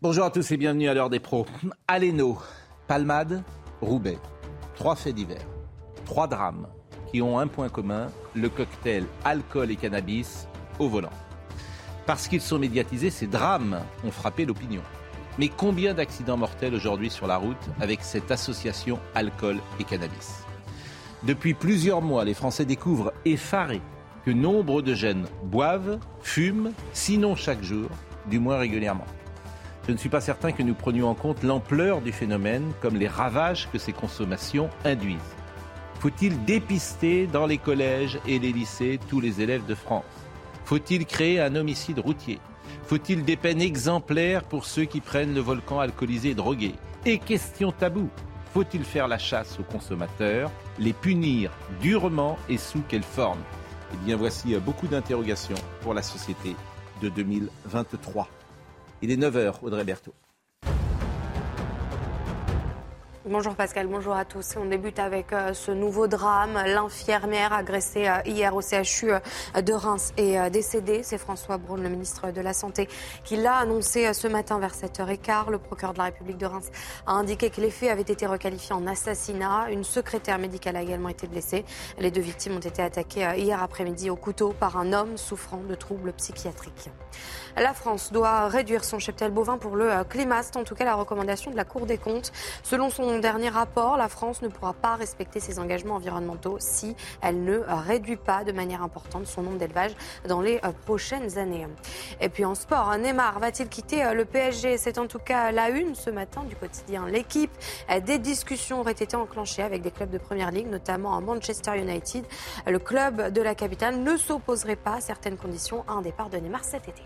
Bonjour à tous et bienvenue à l'heure des pros. Aleno, Palmade, Roubaix. Trois faits divers. Trois drames qui ont un point commun, le cocktail alcool et cannabis au volant. Parce qu'ils sont médiatisés, ces drames ont frappé l'opinion. Mais combien d'accidents mortels aujourd'hui sur la route avec cette association alcool et cannabis? Depuis plusieurs mois, les Français découvrent effarés que nombre de jeunes boivent, fument, sinon chaque jour, du moins régulièrement. Je ne suis pas certain que nous prenions en compte l'ampleur du phénomène comme les ravages que ces consommations induisent. Faut-il dépister dans les collèges et les lycées tous les élèves de France? Faut-il créer un homicide routier? Faut-il des peines exemplaires pour ceux qui prennent le volcan alcoolisé et drogué? Et question tabou, faut-il faire la chasse aux consommateurs, les punir durement et sous quelle forme? Eh bien voici beaucoup d'interrogations pour la société de 2023. Il est 9h, Audrey Berthaud. Bonjour Pascal, bonjour à tous. On débute avec euh, ce nouveau drame. L'infirmière agressée euh, hier au CHU euh, de Reims est décédée. C'est François Braun, le ministre de la Santé, qui l'a annoncé ce matin vers 7h15. Le procureur de la République de Reims a indiqué que les faits avaient été requalifiés en assassinat. Une secrétaire médicale a également été blessée. Les deux victimes ont été attaquées hier après-midi au couteau par un homme souffrant de troubles psychiatriques. La France doit réduire son cheptel bovin pour le climat. C'est en tout cas la recommandation de la Cour des comptes. Selon son dernier rapport, la France ne pourra pas respecter ses engagements environnementaux si elle ne réduit pas de manière importante son nombre d'élevages dans les prochaines années. Et puis en sport, Neymar va-t-il quitter le PSG C'est en tout cas la une ce matin du quotidien L'équipe. Des discussions auraient été enclenchées avec des clubs de Première Ligue, notamment à Manchester United. Le club de la capitale ne s'opposerait pas à certaines conditions à un départ de Neymar cet été.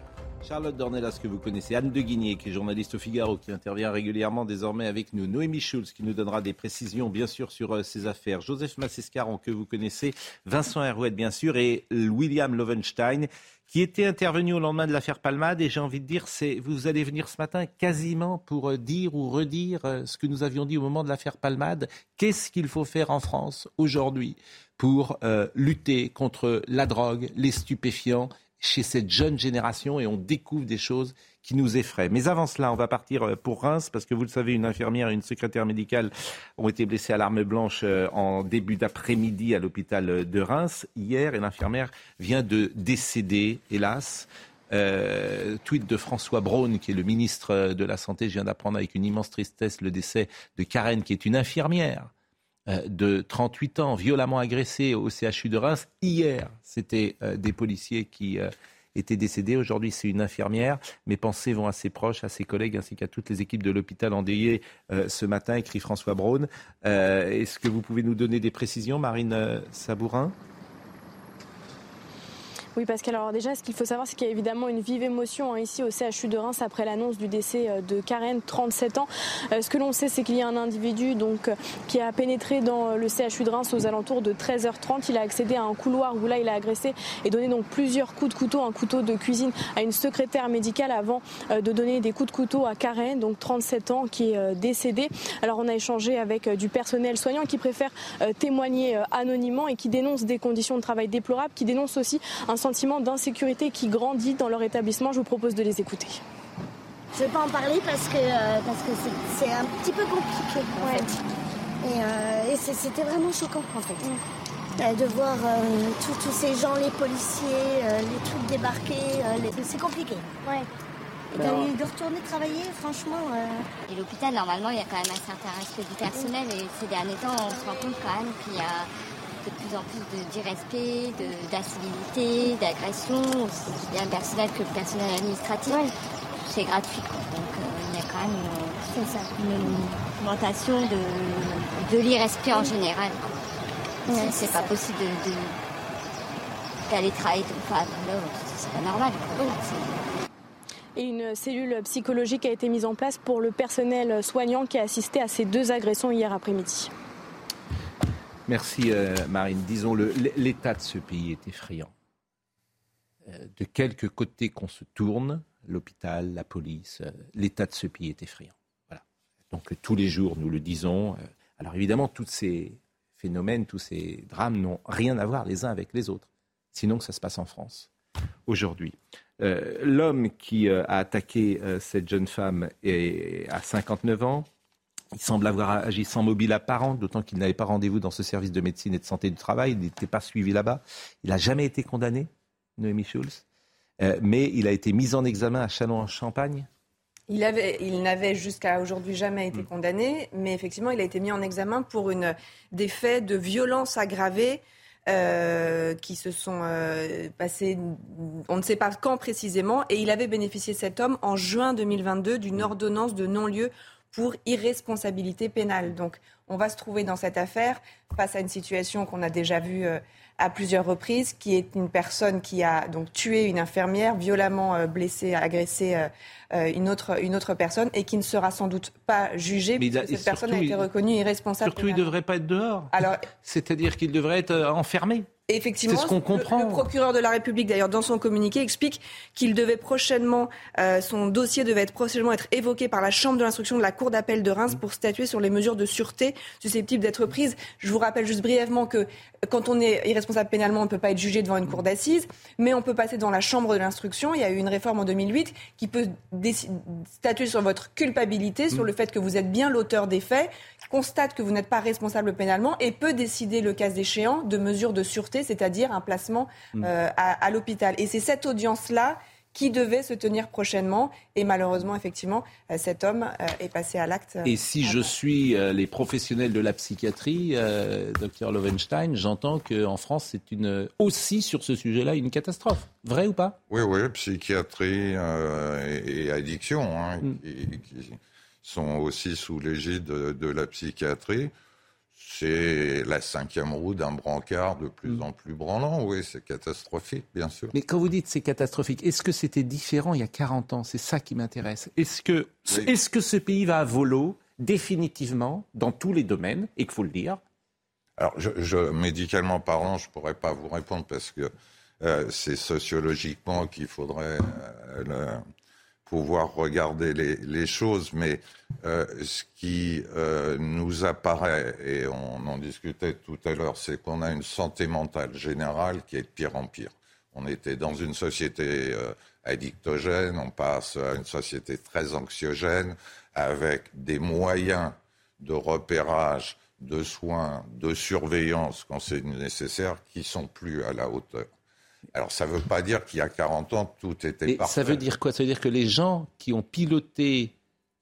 Charlotte Dornelas, que vous connaissez, Anne de Guigné, qui est journaliste au Figaro, qui intervient régulièrement désormais avec nous, Noémie Schulz, qui nous donnera des précisions, bien sûr, sur euh, ces affaires, Joseph Massescaron, que vous connaissez, Vincent Herouet, bien sûr, et William Lovenstein, qui était intervenu au lendemain de l'affaire Palmade. Et j'ai envie de dire, c'est, vous allez venir ce matin quasiment pour euh, dire ou redire euh, ce que nous avions dit au moment de l'affaire Palmade. Qu'est-ce qu'il faut faire en France aujourd'hui pour lutter contre la drogue, les stupéfiants chez cette jeune génération et on découvre des choses qui nous effraient. Mais avant cela, on va partir euh, pour Reims parce que vous le savez, une infirmière et une secrétaire médicale ont été blessées à l'arme blanche euh, en début d'après-midi à l'hôpital de Reims hier et l'infirmière vient de décéder, hélas. Euh, tweet de François Braun, qui est le ministre de la Santé. Je viens d'apprendre avec une immense tristesse le décès de Karen, qui est une infirmière de 38 ans, violemment agressée au CHU de Reims. Hier, c'était des policiers qui était décédée. Aujourd'hui, c'est une infirmière. Mes pensées vont à ses proches, à ses collègues, ainsi qu'à toutes les équipes de l'hôpital endeuillé euh, ce matin, écrit François Braun. Euh, Est-ce que vous pouvez nous donner des précisions, Marine euh, Sabourin? Oui, Pascal. Alors déjà, ce qu'il faut savoir, c'est qu'il y a évidemment une vive émotion hein, ici au CHU de Reims après l'annonce du décès euh, de Karen, 37 ans. Euh, ce que l'on sait, c'est qu'il y a un individu donc qui a pénétré dans le CHU de Reims aux alentours de 13h30. Il a accédé à un couloir où là, il a agressé et donné donc plusieurs coups de couteau, un couteau de cuisine à une secrétaire médicale avant euh, de donner des coups de couteau à Karen, donc 37 ans, qui est décédée. Alors on a échangé avec du personnel soignant qui préfère témoigner anonymement et qui dénonce des conditions de travail déplorables, qui dénonce aussi un sentiment d'insécurité qui grandit dans leur établissement. Je vous propose de les écouter. Je ne vais pas en parler parce que euh, parce que c'est un petit peu compliqué en fait. Et, euh, c'était vraiment choquant en fait. Euh, de voir tous ces gens, les policiers, les trucs débarquer, c'est compliqué. Ouais. de retourner travailler, franchement. Et l'hôpital, normalement, il y a quand même un certain respect du personnel. Et ces derniers temps, on se rend compte quand même qu'il y a de plus en plus d'irrespect, d'incivilité, d'agression, aussi bien le personnel que le personnel administratif. C'est gratuit. Donc euh, il y a quand même une, augmentation de, de l'irrespect en général. c'est pas possible de, d'aller travailler. Enfin, c'est pas normal. Et une cellule psychologique a été mise en place pour le personnel soignant qui a assisté à ces deux agressions hier après-midi. Merci euh, Marine. Disons, l'état de ce pays est effrayant. Euh, de quelque côté qu'on se tourne, l'hôpital, la police, euh, l'état de ce pays est effrayant. Voilà. Donc tous les jours, nous le disons. alors évidemment, tous ces phénomènes, tous ces drames n'ont rien à voir les uns avec les autres. Sinon, ça se passe en France aujourd'hui. L'homme qui a attaqué cette jeune femme est à 59 ans. Il semble avoir agi sans mobile apparent, d'autant qu'il n'avait pas rendez-vous dans ce service de médecine et de santé du travail. Il n'était pas suivi là-bas. Il n'a jamais été condamné, Noémie Schulz. Euh, mais il a été mis en examen à Chalon-en-Champagne. Il, avait, il n'avait jusqu'à aujourd'hui jamais été hmm. condamné, mais effectivement, il a été mis en examen pour une, des faits de violence aggravée euh, qui se sont euh, passés, on ne sait pas quand précisément, et il avait bénéficié, cet homme, en juin 2022, d'une hmm. ordonnance de non-lieu pour irresponsabilité pénale. Donc on va se trouver dans cette affaire face à une situation qu'on a déjà vue euh, à plusieurs reprises, qui est une personne qui a donc tué une infirmière, violemment euh, blessé, agressé euh, une, autre, une autre personne et qui ne sera sans doute pas jugée Mais cette personne a été reconnue irresponsable. Surtout, il ne devrait pas être dehors. Alors, C'est-à-dire qu'il devrait être enfermé. Effectivement, ce. Le, procureur de la République, d'ailleurs, dans son communiqué, explique qu'il devait prochainement, euh, son dossier devait être prochainement être évoqué par la Chambre de l'instruction de la Cour d'appel de Reims pour statuer sur les mesures de sûreté susceptibles d'être prises. Je vous rappelle juste brièvement que quand on est irresponsable pénalement, on ne peut pas être jugé devant une cour d'assises, mais on peut passer dans la Chambre de l'instruction. Il y a eu une réforme en 2008 qui peut statuer sur votre culpabilité, sur le fait que vous êtes bien l'auteur des faits, constate que vous n'êtes pas responsable pénalement et peut décider, le cas échéant, de mesures de sûreté, c'est-à-dire un placement mm. euh, à, l'hôpital. Et c'est cette audience-là qui devait se tenir prochainement. Et malheureusement, effectivement, euh, cet homme euh, est passé à l'acte. Et si je suis les professionnels de la psychiatrie, docteur Lovenstein, j'entends qu'en France, c'est une aussi sur ce sujet-là une catastrophe. Vrai ou pas? Oui, oui, psychiatrie et, addiction, hein, mm. qui, sont aussi sous l'égide de, la psychiatrie. C'est la cinquième roue d'un brancard de plus mm. en plus branlant. Oui, c'est catastrophique, bien sûr. Mais quand vous dites c'est catastrophique, est-ce que c'était différent il y a 40 ans? C'est ça qui m'intéresse. Est-ce que, est que ce pays va à volo définitivement dans tous les domaines et qu'il faut le dire? Alors, je, médicalement parlant, je ne pourrais pas vous répondre parce que euh, c'est sociologiquement qu'il faudrait euh, pouvoir regarder les, choses, mais euh, ce qui euh, nous apparaît, et on en discutait tout à l'heure, c'est qu'on a une santé mentale générale qui est de pire en pire. On était dans une société euh, addictogène, on passe à une société très anxiogène, avec des moyens de repérage, de soins, de surveillance quand c'est nécessaire, qui sont plus à la hauteur. Alors ça ne veut pas dire qu'il y a 40 ans, tout était parfait. Ça veut dire quoi? Ça veut dire que les gens qui ont piloté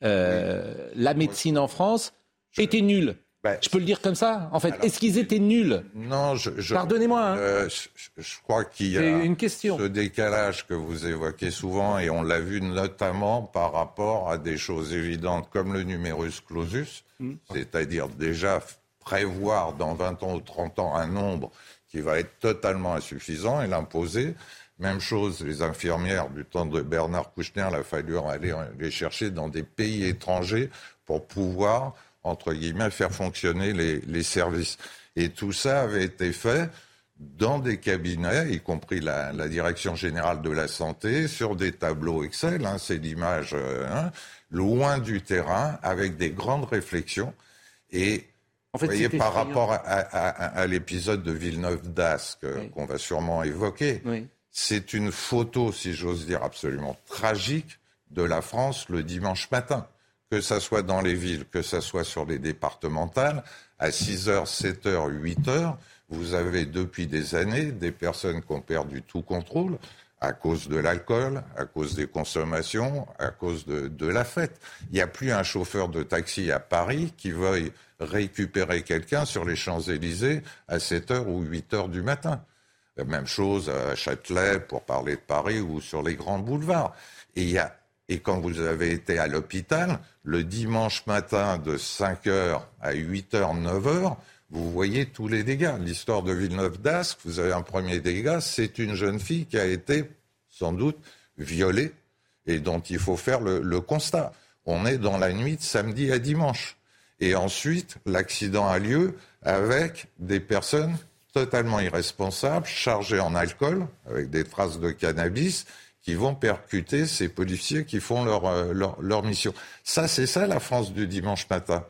euh, la médecine en France étaient nuls. Ben, je peux le dire comme ça, en fait. Est-ce qu'ils étaient nuls? Non, je. Pardonnez-moi. Hein. Euh, je, crois qu'il y a une question. ce décalage que vous évoquez souvent, et on l'a vu notamment par rapport à des choses évidentes comme le numerus clausus, hmm. c'est-à-dire déjà prévoir dans 20 ans ou 30 ans un nombre qui va être totalement insuffisant et l'imposer. Même chose, les infirmières du temps de Bernard Kouchner, il a fallu aller les chercher dans des pays étrangers pour pouvoir, entre guillemets, faire fonctionner les, services. Et tout ça avait été fait dans des cabinets, y compris la, direction générale de la santé, sur des tableaux Excel, hein, c'est l'image, euh, hein, loin du terrain, avec des grandes réflexions. Et vous voyez, par rapport à, l'épisode de Villeneuve d'Ascq qu'on va sûrement évoquer, c'est une photo, si j'ose dire, absolument tragique de la France le dimanche matin. Que ça soit dans les villes, que ça soit sur les départementales, à 6h, 7h, 8h, vous avez depuis des années des personnes qui ont perdu tout contrôle à cause de l'alcool, à cause des consommations, à cause de, de la fête. Il n'y a plus un chauffeur de taxi à Paris qui veuille récupérer quelqu'un sur les Champs-Élysées à 7 h ou 8 h du matin. même chose à Châtelet, pour parler de Paris, ou sur les grands boulevards. Et, y a, et quand vous avez été à l'hôpital, le dimanche matin de 5 h à 8 h, 9 h, vous voyez tous les dégâts. L'histoire de Villeneuve d'Ascq, vous avez un premier dégât, c'est une jeune fille qui a été sans doute violée et dont il faut faire le, constat. On est dans la nuit de samedi à dimanche. Et ensuite, l'accident a lieu avec des personnes totalement irresponsables, chargées en alcool, avec des traces de cannabis, qui vont percuter ces policiers qui font leur, euh, leur, mission. Ça, c'est ça la France du dimanche matin.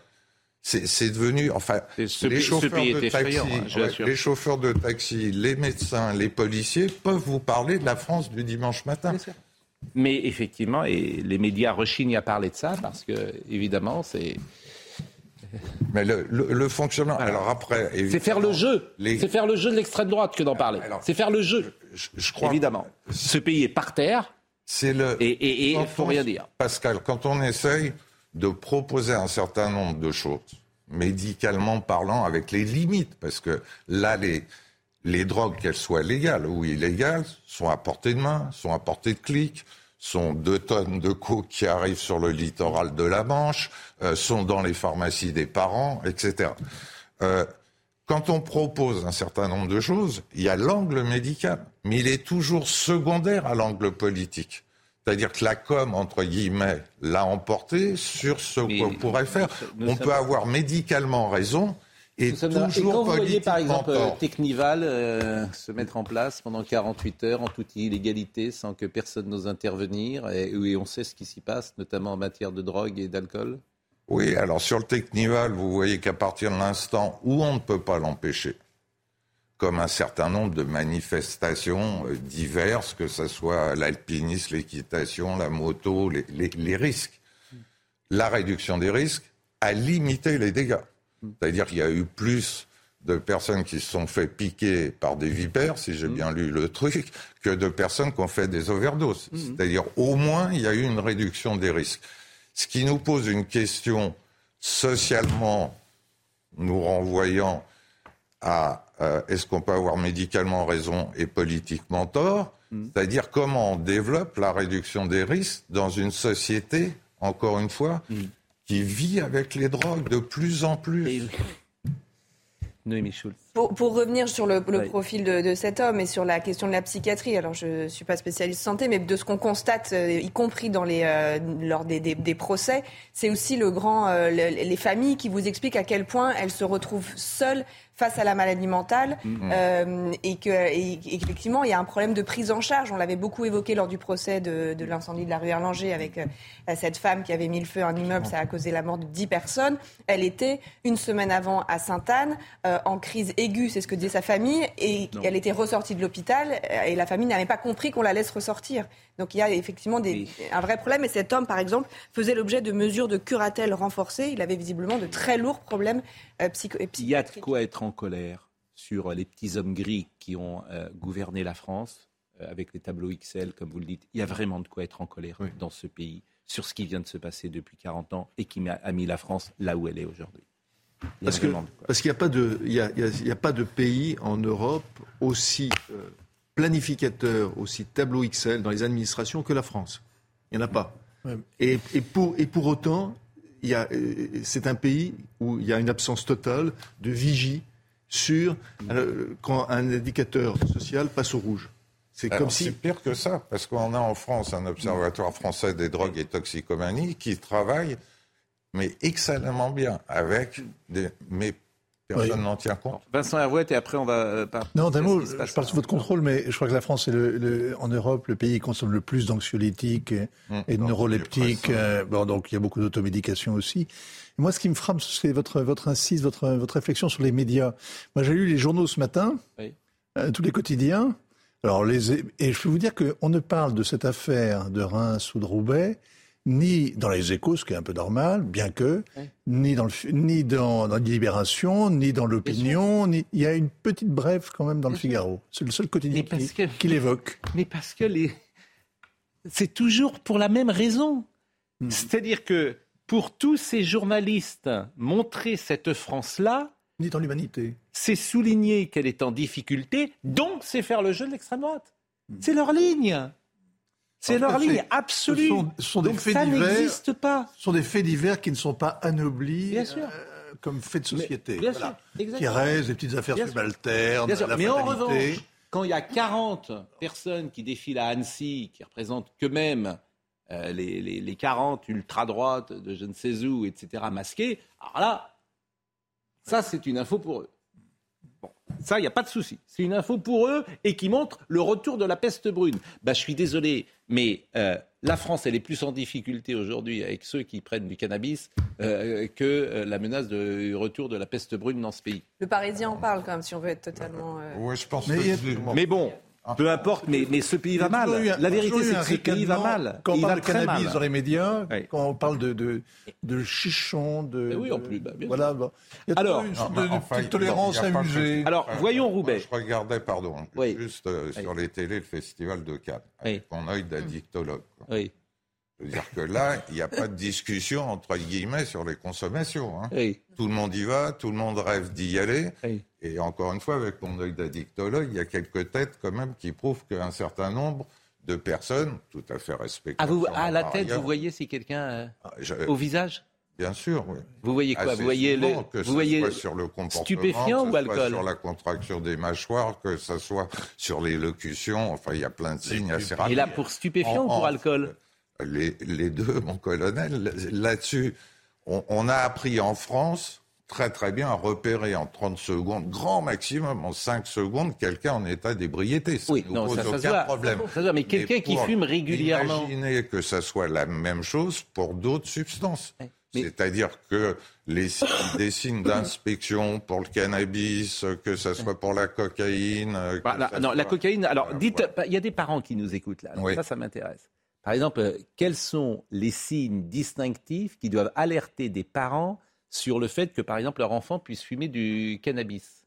C'est devenu, enfin, les, chauffeurs de taxi, hein, les chauffeurs de taxi, les médecins, les policiers peuvent vous parler de la France du dimanche matin. Mais effectivement, et les médias rechignent à parler de ça parce que, évidemment, c'est. Mais le, fonctionnement. Alors après, c'est faire le jeu. C'est faire le jeu de l'extrême droite que d'en parler. C'est faire le jeu. Je, crois. Évidemment. Ce pays est par terre. C'est le. Et il faut rien dire. Pascal, quand on essaye de proposer un certain nombre de choses, médicalement parlant, avec les limites, parce que là, les, les drogues, qu'elles soient légales ou illégales, sont à portée de main, sont à portée de clic, sont deux tonnes de coke qui arrivent sur le littoral de la Manche, euh, sont dans les pharmacies des parents, etc. Euh, quand on propose un certain nombre de choses, il y a l'angle médical, mais il est toujours secondaire à l'angle politique. C'est-à-dire que la com, entre guillemets, l'a emporté sur ce qu'on pourrait faire. On peut avoir médicalement raison, et, quand vous voyez par exemple Technival euh, se mettre en place pendant 48 heures en toute illégalité sans que personne n'ose intervenir et, et on sait ce qui s'y passe, notamment en matière de drogue et d'alcool Oui, alors sur le Technival, vous voyez qu'à partir de l'instant où on ne peut pas l'empêcher, comme un certain nombre de manifestations euh, diverses, que ce soit l'alpinisme, l'équitation, la moto, les, les, risques. La réduction des risques a limité les dégâts. C'est-à-dire qu'il y a eu plus de personnes qui se sont fait piquer par des vipères, si j'ai bien lu le truc, que de personnes qui ont fait des overdoses. C'est-à-dire au moins il y a eu une réduction des risques. Ce qui nous pose une question socialement nous renvoyant à euh, est-ce qu'on peut avoir médicalement raison et politiquement tort? Mm. C'est-à-dire comment on développe la réduction des risques dans une société, encore une fois, mm. Qui vit avec les drogues de plus en plus. Noémie Schultz. Pour, revenir sur le, profil de, cet homme et sur la question de la psychiatrie, alors je ne suis pas spécialiste santé, mais de ce qu'on constate, euh, y compris dans les, euh, lors des, des, procès, c'est aussi le grand, les familles qui vous expliquent à quel point elles se retrouvent seules face à la maladie mentale mm-hmm. euh, et qu'effectivement, il y a un problème de prise en charge. On l'avait beaucoup évoqué lors du procès de, de l'incendie de la rue Erlanger avec euh, cette femme qui avait mis le feu à un immeuble. Ça a causé la mort de 10 personnes. Elle était une semaine avant à Sainte-Anne euh, en crise aiguë, c'est ce que disait sa famille, et elle était ressortie de l'hôpital et la famille n'avait pas compris qu'on la laisse ressortir. Donc il y a effectivement des, un vrai problème. Et cet homme, par exemple, faisait l'objet de mesures de curatelle renforcées. Il avait visiblement de très lourds problèmes euh, psychiatriques. Il y a de quoi être en colère sur les petits hommes gris qui ont euh, gouverné la France, euh, avec les tableaux XL, comme vous le dites. Il y a vraiment de quoi être en colère dans ce pays sur ce qui vient de se passer depuis 40 ans et qui a mis la France là où elle est aujourd'hui. Parce qu'il n'y a, pas de, il y a, pas de pays en Europe aussi planificateur, aussi tableau XL dans les administrations que la France. Il n'y en a pas. Et, pour, et pour autant, euh, c'est un pays où il y a une absence totale de vigie sur euh, quand un indicateur social passe au rouge. C'est comme si. C'est pire que ça, parce qu'on a en France un observatoire français des drogues et toxicomanies qui travaille, mais excellemment bien, avec des, mais Personne n'en tient compte. Vincent Hervouet, et après on va. Euh, non, d'un mot, je parle sous votre contrôle, mais je crois que la France est le, en Europe le pays qui consomme le plus d'anxiolytiques et, hum, de neuroleptiques. Euh, bon, donc il y a beaucoup d'automédication aussi. moi, ce qui me frappe, c'est votre, votre insiste, votre, votre réflexion sur les médias. Moi, j'ai lu les journaux ce matin, euh, tous les quotidiens. Alors, les, et je peux vous dire qu'on ne parle de cette affaire de Reims ou de Roubaix ni dans les échos, ce qui est un peu normal, bien que, ni dans le, ni dans, dans Libération, ni dans l'opinion, ni, il y a une petite brève quand même dans le Figaro. C'est le seul quotidien qui, l'évoque. Mais parce que les... c'est toujours pour la même raison. Hmm. C'est-à-dire que pour tous ces journalistes, montrer cette France-là, ni dans l'humanité. C'est souligner qu'elle est en difficulté, donc c'est faire le jeu de l'extrême droite. Hmm. C'est leur ligne. C'est leur ligne absolue. Ce sont, des faits ça n'existe pas. Ce sont des faits divers qui ne sont pas anoblis. Bien sûr. comme fait de société. Bien sûr, qui reste des petites affaires subalternes. mais en revanche, quand il y a 40 personnes qui défilent à Annecy, qui représentent qu'eux-mêmes euh, les, les, les, 40 ultra-droites de je ne sais où, etc., masqués, alors là, ça, c'est une info pour eux. Bon, ça, il n'y a pas de souci. C'est une info pour eux et qui montre le retour de la peste brune. Bah, je suis désolé, mais euh, la France, elle est plus en difficulté aujourd'hui avec ceux qui prennent du cannabis euh, que euh, la menace de retour de la peste brune dans ce pays. Le Parisien en parle quand même, si on veut être totalement. Oui, je pense mais, que... mais bon. Peu importe, mais, mais ce pays va mal. la vérité, c'est que ce pays va mal. Quand on parle de cannabis dans les médias, quand on parle de, de, de chichon, de. oui, en plus. Bah, voilà. Il y a Alors, une, tolérance amusée. Alors, voyons Roubaix. Je regardais, pardon, juste euh, sur les télés, le festival de Cannes, avec mon œil d'addictologue. Oui. Je veux dire que là, il n'y a pas de discussion entre guillemets sur les consommations. Hein. Tout le monde y va, tout le monde rêve d'y aller. Et encore une fois, avec mon œil d'addictologue, il y a quelques têtes quand même qui prouvent qu'un certain nombre de personnes, tout à fait respectables. Ah, vous, à la tête, vous voyez si quelqu'un euh, ah, au visage? Bien sûr, oui. Vous voyez quoi? Vous voyez le, vous voyez sur le comportement, stupéfiant ou alcool? Sur la contraction des mâchoires, que ce soit sur l'élocution. Enfin, il y a plein de signes assez rapides. Et là, pour stupéfiant ou pour alcool? Les, les, deux, mon colonel. Là-dessus, on, on, a appris en France très très bien à repérer en 30 secondes, grand maximum en 5 secondes, quelqu'un en état d'ébriété. Ça oui, non, ça, aucun ça problème. Ça mais quelqu'un qui fume régulièrement. Imaginez que ça soit la même chose pour d'autres substances. C'est-à-dire que les des signes d'inspection pour le cannabis, que ce soit pour la cocaïne. Bah, non, la cocaïne. Alors, euh, dites, il y a des parents qui nous écoutent là. Ça, ça m'intéresse. Par exemple, euh, quels sont les signes distinctifs qui doivent alerter des parents sur le fait que, par exemple, leur enfant puisse fumer du cannabis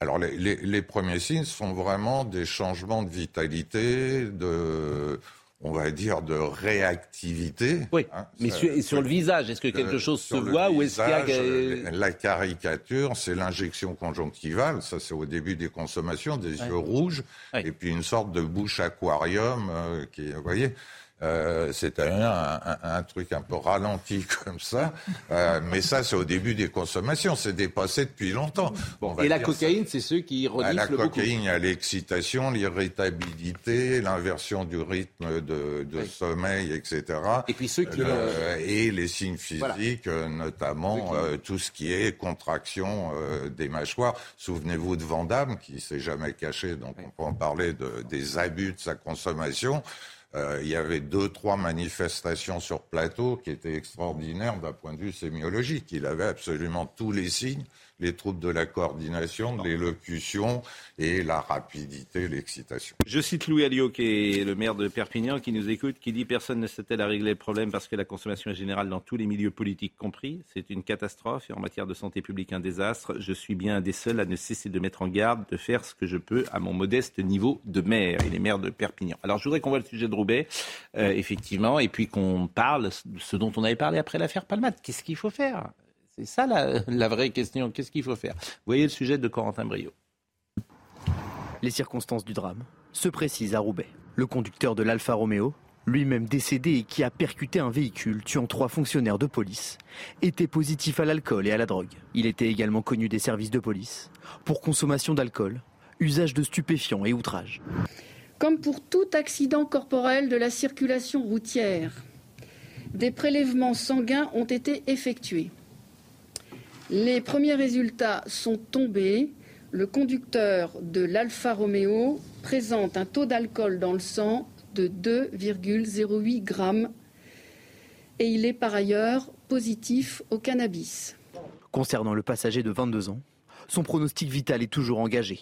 alors les, premiers signes sont vraiment des changements de vitalité, de, on va dire, de réactivité. Oui, hein. mais sur, le visage, est-ce que quelque chose se voit ou est-ce qu'il y a... La caricature, c'est l'injection conjonctivale, ça c'est au début des consommations, des yeux rouges, et puis une sorte de bouche aquarium, euh, qui, vous voyez euh, c'est un, un, truc un peu ralenti comme ça. Euh, mais ça, c'est au début des consommations. C'est dépassé depuis longtemps. Bon, Et la cocaïne, c'est ceux qui reniflent La cocaïne, il y a l'excitation, l'irritabilité, l'inversion du rythme de, de sommeil, etc. Et puis ceux qui... Euh, et les signes physiques, notamment tout ce qui est contraction des mâchoires. Souvenez-vous de Vandamme, qui s'est jamais caché, donc on peut en parler de, des abus de sa consommation. Euh, il y avait deux, trois manifestations sur plateau qui étaient extraordinaires d'un point de vue sémiologique. Il avait absolument tous les signes les troubles de la coordination, de l'élocution et la rapidité, l'excitation. Je cite Louis Alliot, qui est le maire de Perpignan, qui nous écoute, qui dit Personne ne sait-elle à régler le problème parce que la consommation est générale dans tous les milieux politiques compris. C'est une catastrophe et en matière de santé publique un désastre. Je suis bien un des seuls à ne cesser de mettre en garde, de faire ce que je peux à mon modeste niveau de maire. Il est maire de Perpignan. Alors je voudrais qu'on voit le sujet de Roubaix, euh, effectivement, et puis qu'on parle de ce dont on avait parlé après l'affaire Palmade. Qu'est-ce qu'il faut faire? C'est ça la, vraie question. Qu'est-ce qu'il faut faire? Vous voyez le sujet de Corentin Brio. Les circonstances du drame se précisent à Roubaix. Le conducteur de l'Alfa Romeo, lui-même décédé et qui a percuté un véhicule tuant trois fonctionnaires de police, était positif à l'alcool et à la drogue. Il était également connu des services de police pour consommation d'alcool, usage de stupéfiants et outrage. Comme pour tout accident corporel de la circulation routière, des prélèvements sanguins ont été effectués. Les premiers résultats sont tombés. Le conducteur de l'Alfa Romeo présente un taux d'alcool dans le sang de 2,08 grammes et il est par ailleurs positif au cannabis. Concernant le passager de 22 ans, son pronostic vital est toujours engagé.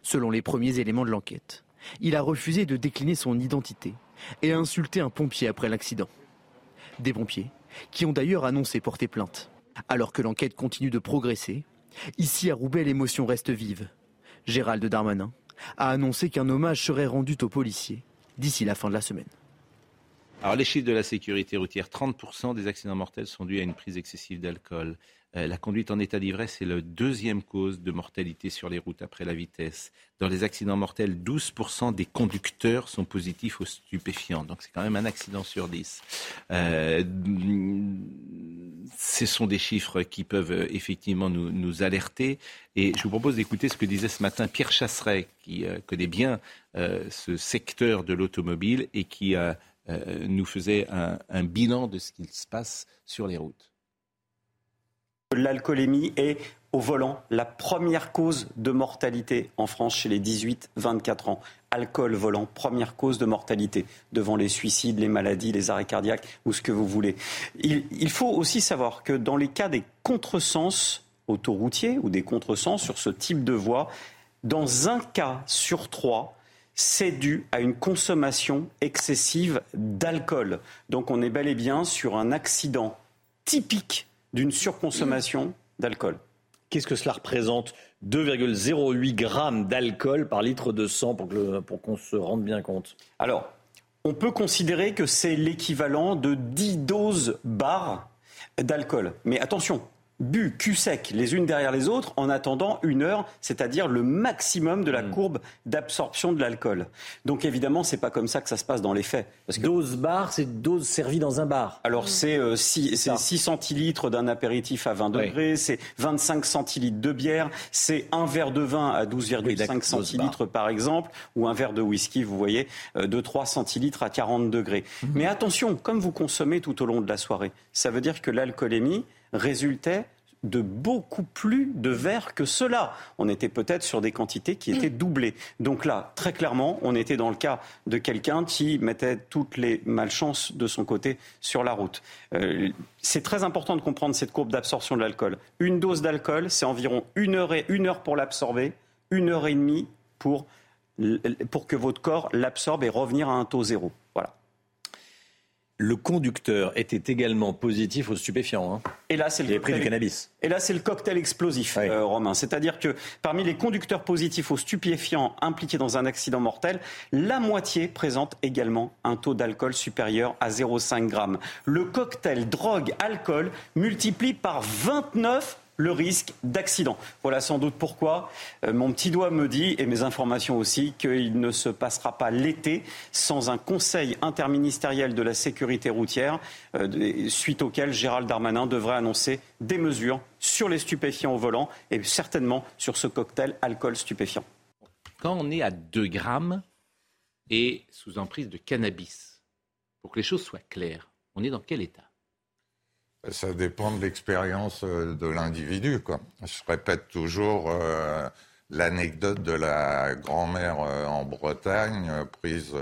Selon les premiers éléments de l'enquête, il a refusé de décliner son identité et a insulté un pompier après l'accident. Des pompiers qui ont d'ailleurs annoncé porter plainte. Alors que l'enquête continue de progresser, ici à Roubaix, l'émotion reste vive. Gérald Darmanin a annoncé qu'un hommage serait rendu aux policiers d'ici la fin de la semaine. Alors les chiffres de la sécurité routière, 30% des accidents mortels sont dus à une prise excessive d'alcool. Euh, la conduite en état d'ivresse est la deuxième cause de mortalité sur les routes après la vitesse. Dans les accidents mortels, 12% des conducteurs sont positifs aux stupéfiants. Donc c'est quand même un accident sur 10. Euh, ce sont des chiffres qui peuvent euh, effectivement nous, alerter. Et je vous propose d'écouter ce que disait ce matin Pierre Chasseret, qui connaît bien ce secteur de l'automobile et qui nous faisait un, bilan de ce qu'il se passe sur les routes. L'alcoolémie est au volant la première cause de mortalité en France chez les 18-24 ans. Alcool volant, première cause de mortalité devant les suicides, les maladies, les arrêts cardiaques ou ce que vous voulez. Il, faut aussi savoir que dans les cas des contresens autoroutiers ou des contresens sur ce type de voie, dans un cas sur trois, c'est dû à une consommation excessive d'alcool. Donc on est bel et bien sur un accident typique d'une surconsommation d'alcool. Qu'est-ce que cela représente? 2,08 grammes d'alcool par litre de sang pour, pour qu'on se rende bien compte Alors, on peut considérer que c'est l'équivalent de 10 doses barres d'alcool. Mais attention, bu cul sec les unes derrière les autres en attendant une heure, c'est-à-dire le maximum de la hmm. courbe d'absorption de l'alcool. Donc évidemment, c'est pas comme ça que ça se passe dans les faits. Parce que... Dose bar, c'est dose servie dans un bar. Alors c'est 6, euh, centilitres d'un apéritif à 20 degrés, c'est 25 centilitres de bière, c'est un verre de vin à 12,5 centilitres par exemple, ou un verre de whisky, vous voyez, euh, de 3 centilitres à 40 degrés. Hmm. Mais attention, comme vous consommez tout au long de la soirée, ça veut dire que l'alcoolémie résultait de beaucoup plus de verre que cela. On était peut-être sur des quantités qui étaient doublées. Donc là, très clairement, on était dans le cas de quelqu'un qui mettait toutes les malchances de son côté sur la route. Euh, c'est très important de comprendre cette courbe d'absorption de l'alcool. Une dose d'alcool, c'est environ une heure, et, une heure pour l'absorber, une heure et demie pour, pour que votre corps l'absorbe et revenir à un taux zéro. Le conducteur était également positif aux stupéfiants. Hein. Et là, c'est le cocktail... du cannabis. Et là, c'est le cocktail explosif, euh, Romain. C'est-à-dire que parmi les conducteurs positifs aux stupéfiants impliqués dans un accident mortel, la moitié présente également un taux d'alcool supérieur à 0,5 g. Le cocktail drogue-alcool multiplie par 29 le risque d'accident. Voilà sans doute pourquoi euh, mon petit doigt me dit, et mes informations aussi, qu'il ne se passera pas l'été sans un conseil interministériel de la sécurité routière, euh, suite auquel Gérald Darmanin devrait annoncer des mesures sur les stupéfiants au volant et certainement sur ce cocktail alcool stupéfiant. Quand on est à 2 grammes et sous emprise de cannabis, pour que les choses soient claires, on est dans quel état? Ça dépend de l'expérience euh, de l'individu. Je répète toujours euh, l'anecdote de la grand-mère euh, en Bretagne, prise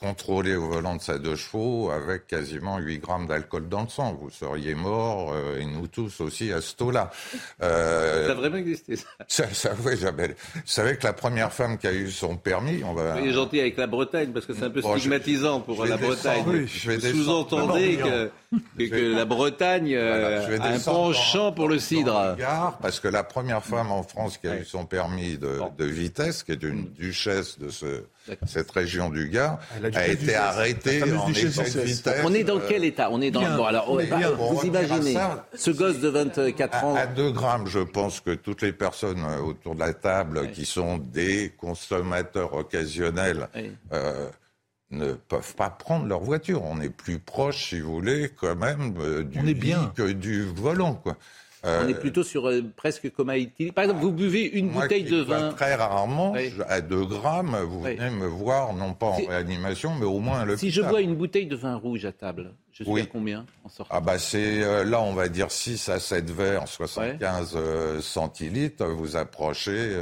contrôlé au volant de sa deux chevaux avec quasiment 8 grammes d'alcool dans le sang. Vous seriez mort, euh, et nous tous aussi, à ce taux-là. Euh, ça a vraiment existé, ça Ça, ça oui, Isabelle. Vous savez que la première femme qui a eu son permis, on va... Est gentil avec la Bretagne, parce que c'est un peu stigmatisant pour la Bretagne. Oui, Vous sous-entendez que, que, la Bretagne euh, a un penchant pour le cidre. Parce que la première femme en France qui a eu son permis de, de vitesse, qui est une duchesse de ce cette région du Gard a, été arrêtée en vitesse. On est dans quel état? On est dans. Bon, alors, vous imaginez ce gosse de 24 ans. À, 2 grammes, je pense que toutes les personnes euh, autour de la table qui sont des consommateurs occasionnels. Euh, ne peuvent pas prendre leur voiture. On est plus proche, si vous voulez, quand même, euh, du bien. que du volant. Quoi. On est plutôt sur euh, presque comme Haïti. Par exemple, vous buvez une bouteille de vin. Très rarement, à 2 grammes, vous venez me voir, non pas en réanimation, mais au moins à Si je bois une bouteille de vin rouge à table, je suis à combien en sortant? Ah bah c'est euh, là, on va dire 6 à 7 verres, 75 euh, centilitres. Vous approchez,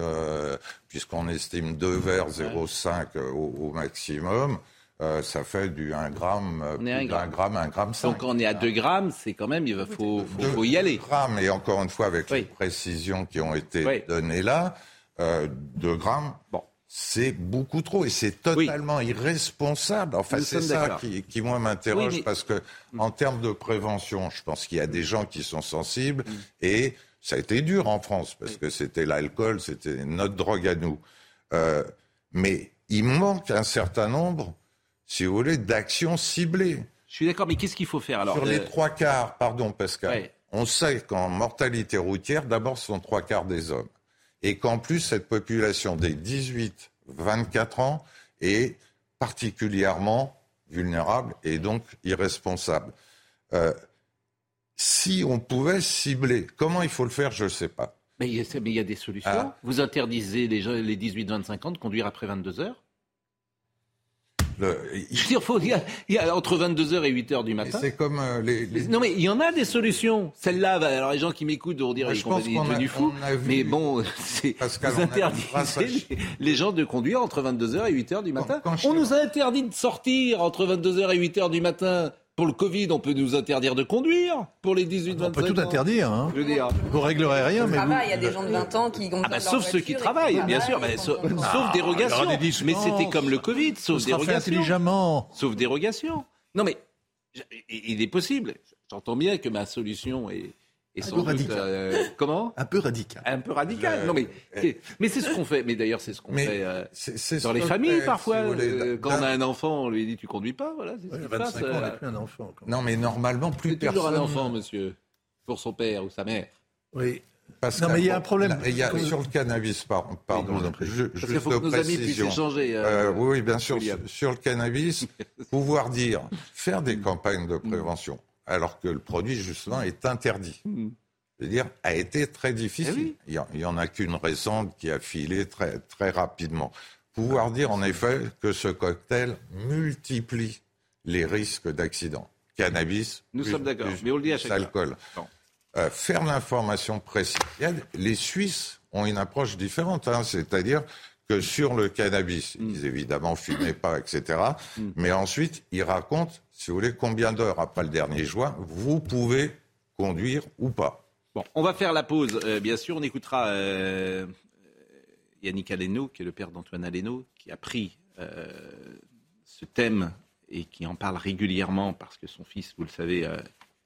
puisqu'on estime 2 verres 0,5 au, au maximum. Euh, ça fait du 1 gramme, on est 1 gramme. gramme, 1 gramme 5. Donc on est à 2 grammes, c'est quand même, il faut, faut, faut y aller. 2 grammes, et encore une fois, avec les précisions qui ont été données là, euh, 2 grammes, bon, c'est beaucoup trop et c'est totalement irresponsable. Enfin, c'est ça qui, qui, moi, m'interroge parce que, mm. en termes de prévention, je pense qu'il y a des gens qui sont sensibles mm. et ça a été dur en France parce que c'était l'alcool, c'était notre drogue à nous. Euh, mais il manque un certain nombre si vous voulez, d'actions ciblées. Je suis d'accord, mais qu'est-ce qu'il faut faire alors Sur les trois quarts, pardon Pascal, on sait qu'en mortalité routière, d'abord, ce sont trois quarts des hommes. Et qu'en plus, cette population des 18-24 ans est particulièrement vulnérable et donc irresponsable. Euh, si on pouvait cibler. Comment il faut le faire, je ne sais pas. Mais il y, a, des solutions. Ah. Vous interdisez les, les 18-25 ans de conduire après 22 heures il, y a, entre 22h et 8h du matin. C'est comme euh, les, Non, mais il y en a des solutions. Celle-là, alors les gens qui m'écoutent vont dire qu'ils sont devenus fous. Mais bon, c'est vous interdisez les, gens de conduire entre 22h et 8h du matin. on nous a interdit de sortir entre 22h et 8h du matin. Pour le Covid, on peut nous interdire de conduire pour les 18-25 ans. On peut tout interdire. Hein. Je veux dire. Vous réglerez rien. Mais il y a des gens de 20 ans qui ah bah, Sauf ceux qui travaillent, bien sûr. Mais, sauf, ah, dérogation. Mais c'était comme le Covid, sauf dérogation. intelligemment. Sauf dérogation. Non mais il est possible. J'entends bien que ma solution est un peu radical. Euh, comment Un peu radical. Un peu radical. Non, mais, mais c'est ce qu'on fait. Mais d'ailleurs, c'est ce qu'on fait euh, dans les familles parfois. Euh, quand on a un enfant, on lui dit tu conduis pas. Voilà, c'est ce 25 ans, on n'a plus un enfant. Non, mais normalement, plus personne. toujours un enfant, monsieur, pour son père ou sa mère. Oui. Parce non, mais il y a un problème. Il y a, sur le cannabis, pardon, pardon je, Parce qu'il faut que nos amis puissent échanger. oui, bien sûr. Sur, le cannabis, pouvoir dire, faire des campagnes de prévention alors que le produit, justement, est interdit. Hmm. C'est-à-dire, a été très difficile. Eh il n'y en a qu'une récente qui a filé très, très rapidement. Pouvoir dire, en effet, que ce cocktail multiplie les risques d'accident. Cannabis, Nous sommes d'accord, mais on le dit à chaque alcool. Euh, faire l'information précise. Les Suisses ont une approche différente, hein, c'est-à-dire que sur le cannabis, hmm. ils évidemment fumaient pas, etc. Hmm. Mais ensuite, ils racontent si vous voulez, combien d'heures après le dernier juin vous pouvez conduire ou pas. Bon, on va faire la pause, euh, bien sûr. On écoutera euh, Yannick Aleno, qui est le père d'Antoine Aleno, qui a pris euh, ce thème et qui en parle régulièrement parce que son fils, vous le savez,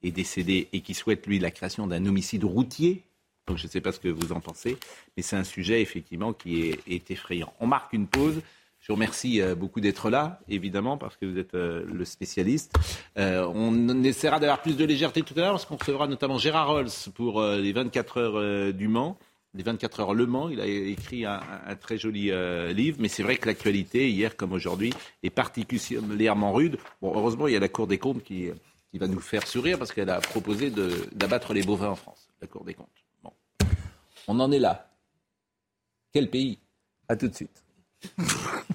est décédé et qui souhaite, lui, la création d'un homicide routier. Donc je ne sais pas ce que vous en pensez, mais c'est un sujet, effectivement, qui est effrayant. On marque une pause. Je vous remercie euh, beaucoup d'être là, évidemment, parce que vous êtes euh, le spécialiste. Euh, on essaiera d'avoir plus de légèreté tout à l'heure, parce qu'on recevra notamment Gérard Rolls pour les 24 heures du Mans. Les 24 heures Le Mans, il a écrit un, très joli livre, mais c'est vrai que l'actualité, hier comme aujourd'hui, est particulièrement rude. Bon, heureusement, il y a la Cour des comptes qui, va nous faire sourire, parce qu'elle a proposé d'abattre les bovins en France, la Cour des comptes. On en est là. Quel pays? À tout de suite.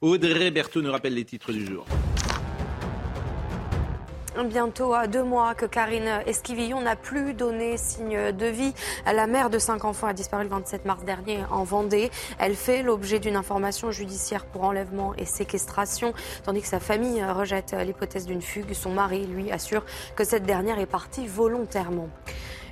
Audrey Berthaud nous rappelle les titres du jour. Bientôt à deux mois que Karine Esquivillon n'a plus donné signe de vie. La mère de cinq enfants a disparu le 27 mars dernier en Vendée. Elle fait l'objet d'une information judiciaire pour enlèvement et séquestration, tandis que sa famille rejette l'hypothèse d'une fugue. Son mari, lui, assure que cette dernière est partie volontairement.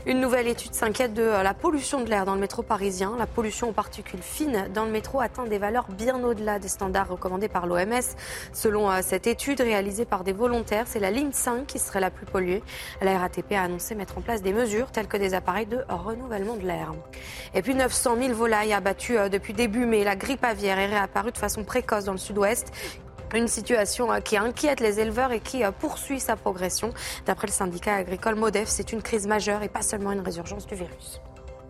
Une nouvelle étude s'inquiète de la pollution de l'air dans le métro parisien. La pollution aux particules fines dans le métro atteint des valeurs bien au-delà des standards recommandés par l'OMS. Selon euh, cette étude réalisée par des volontaires, c'est la ligne 5 qui serait la plus polluée. La RATP a annoncé mettre en place des mesures telles que des appareils de renouvellement de l'air. Et puis 900 000 volailles abattues euh, depuis début mai. La grippe aviaire est réapparue de façon précoce dans le sud-ouest. Une situation euh, qui inquiète les éleveurs et qui euh, poursuit sa progression. D'après le syndicat agricole Modef, c'est une crise majeure et pas seulement une résurgence du virus.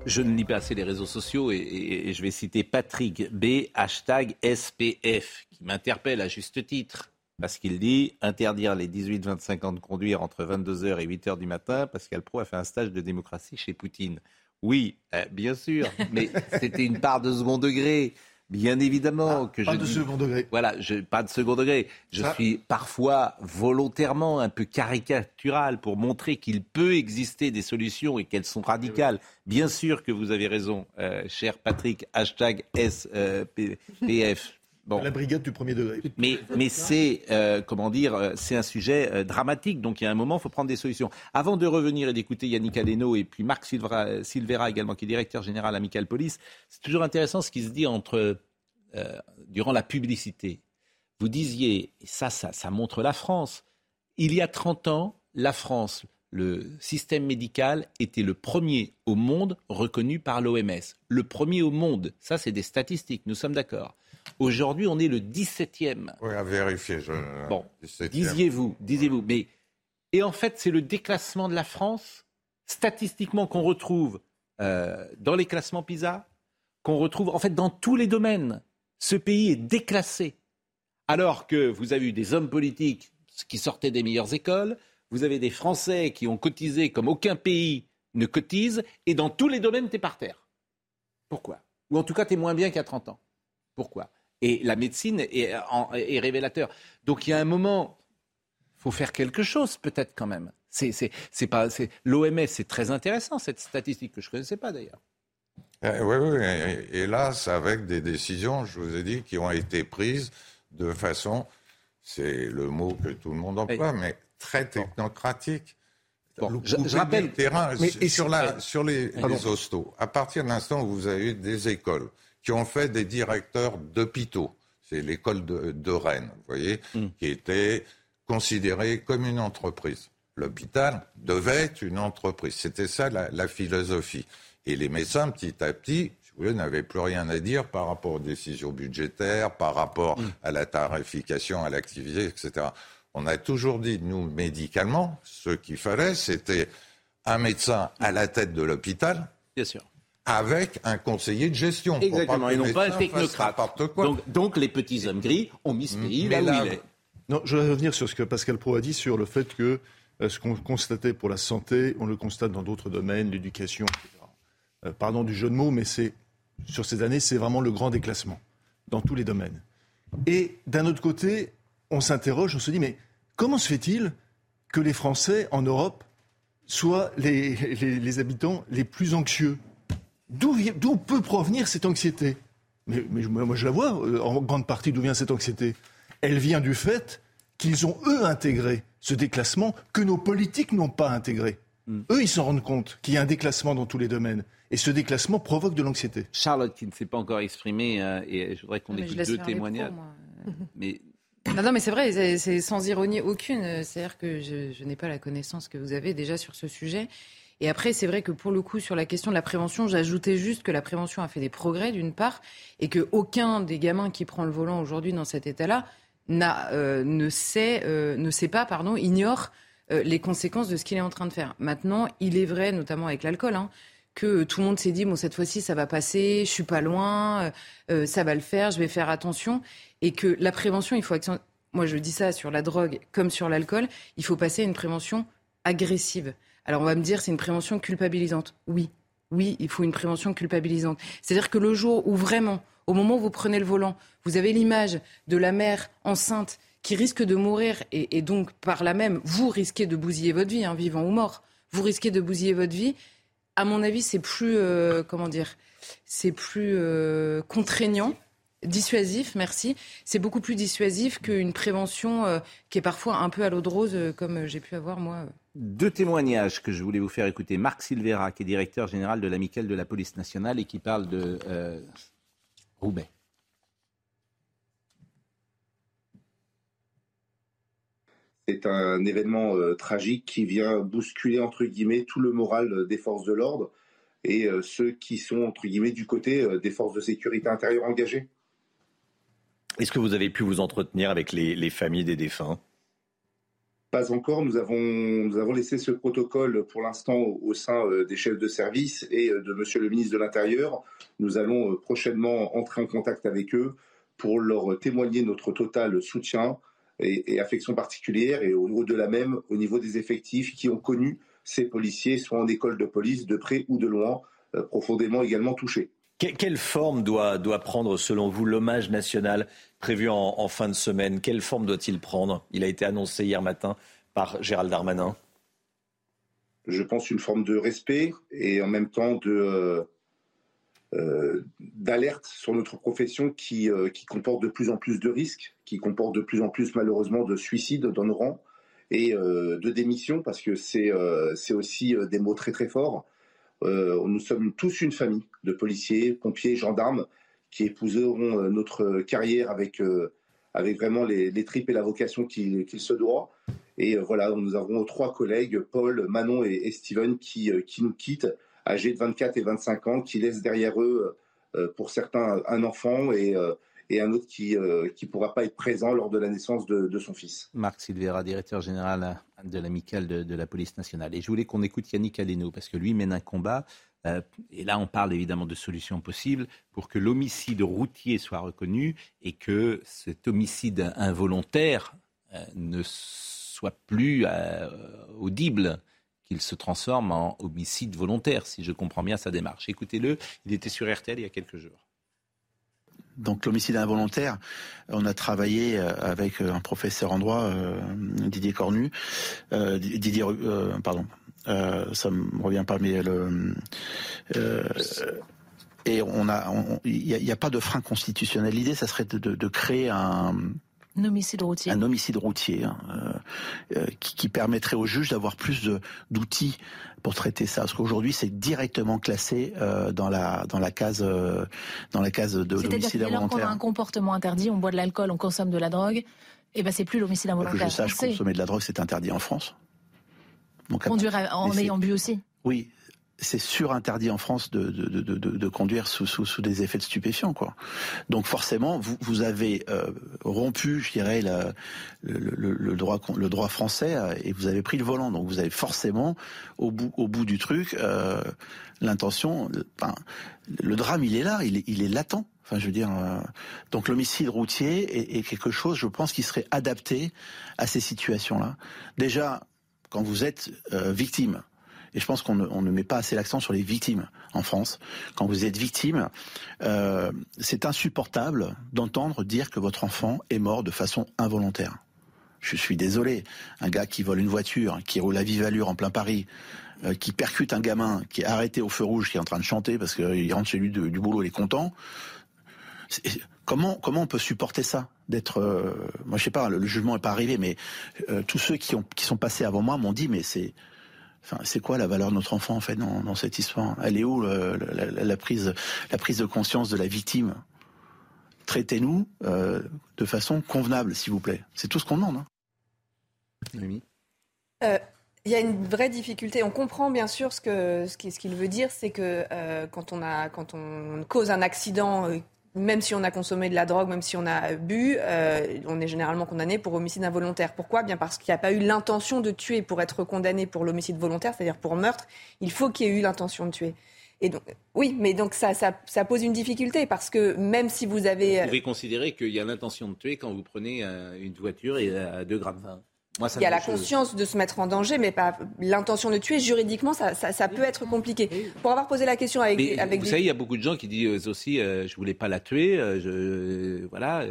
Je ne lis pas assez les réseaux sociaux et, je vais citer Patrick B, hashtag SPF, qui m'interpelle à juste titre. Parce qu'il dit interdire les 18-25 ans de conduire entre 22h et 8h du matin, Pascal Pro a fait un stage de démocratie chez Poutine. Oui, euh, bien sûr, mais c'était une part de second degré. Bien évidemment ah, que pas je. Pas de second degré. Voilà, je, pas de second degré. Je suis parfois volontairement un peu caricatural pour montrer qu'il peut exister des solutions et qu'elles sont radicales. Bien sûr que vous avez raison, euh, cher Patrick, hashtag SPF. La brigade du premier degré. Mais, mais c'est, euh, comment dire, euh, c'est un sujet euh, dramatique. Donc, il y a un moment, il faut prendre des solutions. Avant de revenir et d'écouter Yannick Aleno et puis Marc Silvera, Silvera également, qui est directeur général Amical Police, c'est toujours intéressant ce qui se dit entre, durant la publicité. Vous disiez, et ça, ça, ça montre la France. Il y a 30 ans, la France, le système médical était le premier au monde reconnu par l'OMS. Le premier au monde. Ça, c'est des statistiques, nous sommes d'accord. Aujourd'hui, on est le 17e. Oui, à vérifier. Bon, disiez-vous, disiez-vous. Mais et en fait, c'est le déclassement de la France statistiquement qu'on retrouve euh, dans les classements PISA, qu'on retrouve en fait dans tous les domaines. Ce pays est déclassé. Alors que vous avez eu des hommes politiques qui sortaient des meilleures écoles, vous avez des Français qui ont cotisé comme aucun pays ne cotise, et dans tous les domaines, tu es par terre. Pourquoi? Ou en tout cas, tu es moins bien qu'à 30 ans. Pourquoi? Et la médecine est, est révélateur. Donc il y a un moment, il faut faire quelque chose peut-être quand même. C'est, pas, c'est, L'OMS, c'est très intéressant, cette statistique que je ne connaissais pas d'ailleurs. oui, eh, oui, et, et là, c'est avec des décisions, je vous ai dit, qui ont été prises de façon, c'est le mot que tout le monde emploie, mais très technocratique. je, rappelle. Terrain, et sur, la, sur les, les hostos, à partir de l'instant où vous avez eu des écoles qui ont fait des directeurs d'hôpitaux, c'est l'école de, Rennes, vous voyez, hmm. qui était considérée comme une entreprise. L'hôpital devait être une entreprise. C'était ça la, philosophie. Et les médecins, petit à petit, vous n'avaient plus rien à dire par rapport aux décisions budgétaires, par rapport hmm. à la tarification, à l'activité, etc. On a toujours dit, nous, médicalement, ce qu'il fallait, c'était un médecin à la tête de l'hôpital. Bien sûr. Avec un conseiller de gestion. Exactement, et non pas un technocrate. Donc, donc, les petits hommes gris ont mis ce pays là où il est. Non, je vais revenir sur ce que Pascal Pro a dit sur le fait que euh, ce qu'on constatait pour la santé, on le constate dans d'autres domaines, l'éducation, etc. Euh, pardon du jeu de mots, mais c'est sur ces années, c'est vraiment le grand déclassement dans tous les domaines. Et d'un autre côté, on s'interroge, on se dit, mais comment se fait-il que les Français en Europe soient les, habitants les plus anxieux D'où peut provenir cette anxiété? Mais, moi, je la vois euh, en grande partie d'où vient cette anxiété. Elle vient du fait qu'ils ont, eux, intégré ce déclassement que nos politiques n'ont pas intégré. Hmm. Eux, ils s'en rendent compte qu'il y a un déclassement dans tous les domaines. Et ce déclassement provoque de l'anxiété. Charlotte, qui ne s'est pas encore exprimée, euh, et je voudrais qu'on écoute deux témoignages. mais non, mais c'est vrai, c'est sans ironie aucune. C'est-à-dire que je, n'ai pas la connaissance que vous avez déjà sur ce sujet. Et après, c'est vrai que pour le coup, sur la question de la prévention, j'ajoutais juste que la prévention a fait des progrès, d'une part, et que aucun des gamins qui prend le volant aujourd'hui dans cet état-là euh, ne, sait, euh, ne sait pas, pardon, ignore les conséquences de ce qu'il est en train de faire. Maintenant, il est vrai, notamment avec l'alcool, hein, que tout le monde s'est dit bon cette fois-ci ça va passer, je suis pas loin, euh, euh, ça va le faire, je vais faire attention et que la prévention il faut moi je dis ça sur la drogue comme sur l'alcool, il faut passer à une prévention agressive. Alors on va me dire c'est une prévention culpabilisante. Oui. Oui, il faut une prévention culpabilisante. C'est-à-dire que le jour où vraiment au moment où vous prenez le volant, vous avez l'image de la mère enceinte qui risque de mourir et, donc par là même, vous risquez de bousiller votre vie, hein, vivant ou mort. Vous risquez de bousiller votre vie à mon avis, c'est plus, euh, comment dire, c'est plus euh, contraignant. Dissuasif, merci. C'est beaucoup plus dissuasif qu'une prévention euh, qui est parfois un peu à l'eau de rose, comme j'ai pu avoir moi. Deux témoignages que je voulais vous faire écouter. Marc Silvera, qui est directeur général de l'amicale de la police nationale et qui parle de Roubaix. C'est un événement euh, tragique qui vient bousculer, entre guillemets, tout le moral euh, des forces de l'ordre et euh, ceux qui sont, entre guillemets, du côté des forces de sécurité intérieure engagées. Est-ce que vous avez pu vous entretenir avec les, familles des défunts? Pas encore. Nous avons, laissé ce protocole pour l'instant au, sein des chefs de service et de Monsieur le ministre de l'Intérieur. Nous allons prochainement entrer en contact avec eux pour leur témoigner notre total soutien et, affection particulière, et au-delà même, au niveau des effectifs qui ont connu ces policiers, soit en école de police, de près ou de loin, euh, profondément également touchés. Quelle forme doit, prendre, selon vous, l'hommage national prévu en, fin de semaine? Quelle forme doit-il prendre? Il a été annoncé hier matin par Gérald Darmanin. Je pense une forme de respect et en même temps euh, d'alerte sur notre profession qui, euh, qui comporte de plus en plus de risques, qui comporte de plus en plus malheureusement de suicides dans nos rangs et euh, de démissions parce que c'est aussi des mots très très forts. Nous sommes tous une famille de policiers, pompiers, gendarmes qui épouseront notre carrière avec avec vraiment les, tripes et la vocation qu'il se doit. Et voilà, nous avons trois collègues, Paul, Manon et, Steven, qui, qui nous quittent âgés de 24 et 25 ans qui laissent derrière eux, euh, pour certains, un enfant et, euh, et un autre qui ne euh, pourra pas être présent lors de la naissance de, son fils. Marc Silvera, directeur général de l'amicale de, la police nationale. Et je voulais qu'on écoute Yannick Aleno, parce que lui mène un combat, et là on parle évidemment de solutions possibles, pour que l'homicide routier soit reconnu et que cet homicide involontaire ne soit plus euh, audible qu'il se transforme en homicide volontaire, si je comprends bien sa démarche. Écoutez-le, il était sur RTL il y a quelques jours. Donc l'homicide involontaire, on a travaillé euh, avec un professeur en droit, Didier Cornu, Didier, pardon, ça me revient pas, mais le et on a, il n'y a, pas de frein constitutionnel. L'idée, ça serait de, créer un, un homicide routier. Un homicide routier hein, euh, euh, qui, permettrait aux juges d'avoir plus d'outils pour traiter ça. Parce qu'aujourd'hui, c'est directement classé euh, dans la dans la case dans la case de l'homicide involontaire. C'est-à-dire a un comportement interdit, on boit de l'alcool, on consomme de la drogue, et eh ben c'est plus l'homicide involontaire. Que je sache, consommer de la drogue, c'est interdit en France. Donc, Conduire en ayant bu aussi. Oui, c'est surinterdit en France de, de, de, conduire sous, sous, des effets de stupéfiants. Quoi. Donc forcément, vous, vous avez euh, rompu, je dirais, le, le, droit, le droit français euh, et vous avez pris le volant. Donc vous avez forcément, au bout, au bout du truc, euh, l'intention... Le drame, il est là, il est, il est latent. Enfin, je veux dire, donc l'homicide routier est, est, quelque chose, je pense, qui serait adapté à ces situations-là. Déjà, quand vous êtes victime, et je pense qu'on ne, met pas assez l'accent sur les victimes en France. Quand vous êtes victime, euh, c'est insupportable d'entendre dire que votre enfant est mort de façon involontaire. Je suis désolé, un gars qui vole une voiture, qui roule à vive allure en plein Paris, euh, qui percute un gamin qui est arrêté au feu rouge, qui est en train de chanter parce qu'il rentre chez lui du boulot, il est content. comment comment on peut supporter ça d'être euh, moi je sais pas le, jugement n'est pas arrivé mais tous ceux qui sont passés avant moi m'ont dit mais c'est c'est quoi la valeur de notre enfant en fait dans, cette histoire? Elle est où la, prise, la prise de conscience de la victime? Traitez-nous euh, de façon convenable, s'il vous plaît. C'est tout ce qu'on demande. Hein. Euh, il y a une vraie difficulté. On comprend bien sûr ce qu'il ce qu'il veut dire, c'est que euh, quand, on a, quand on cause un accident même si on a consommé de la drogue, même si on a bu, euh, on est généralement condamné pour homicide involontaire. Pourquoi? Bien parce qu'il n'y a pas eu l'intention de tuer pour être condamné pour l'homicide volontaire, c'est-à-dire pour meurtre. Il faut qu'il y ait eu l'intention de tuer. Et donc, oui, mais donc ça, pose une difficulté parce que même si vous avez. Vous pouvez considérer qu'il y a l'intention de tuer quand vous prenez euh, une voiture et à 2 grammes 20 il y a la conscience de se mettre en danger, mais pas l'intention de tuer. Juridiquement, ça, ça, peut être compliqué. Pour avoir posé la question avec, avec vous savez, il y a beaucoup de gens qui disent aussi, euh, je voulais pas la tuer, euh, je, voilà,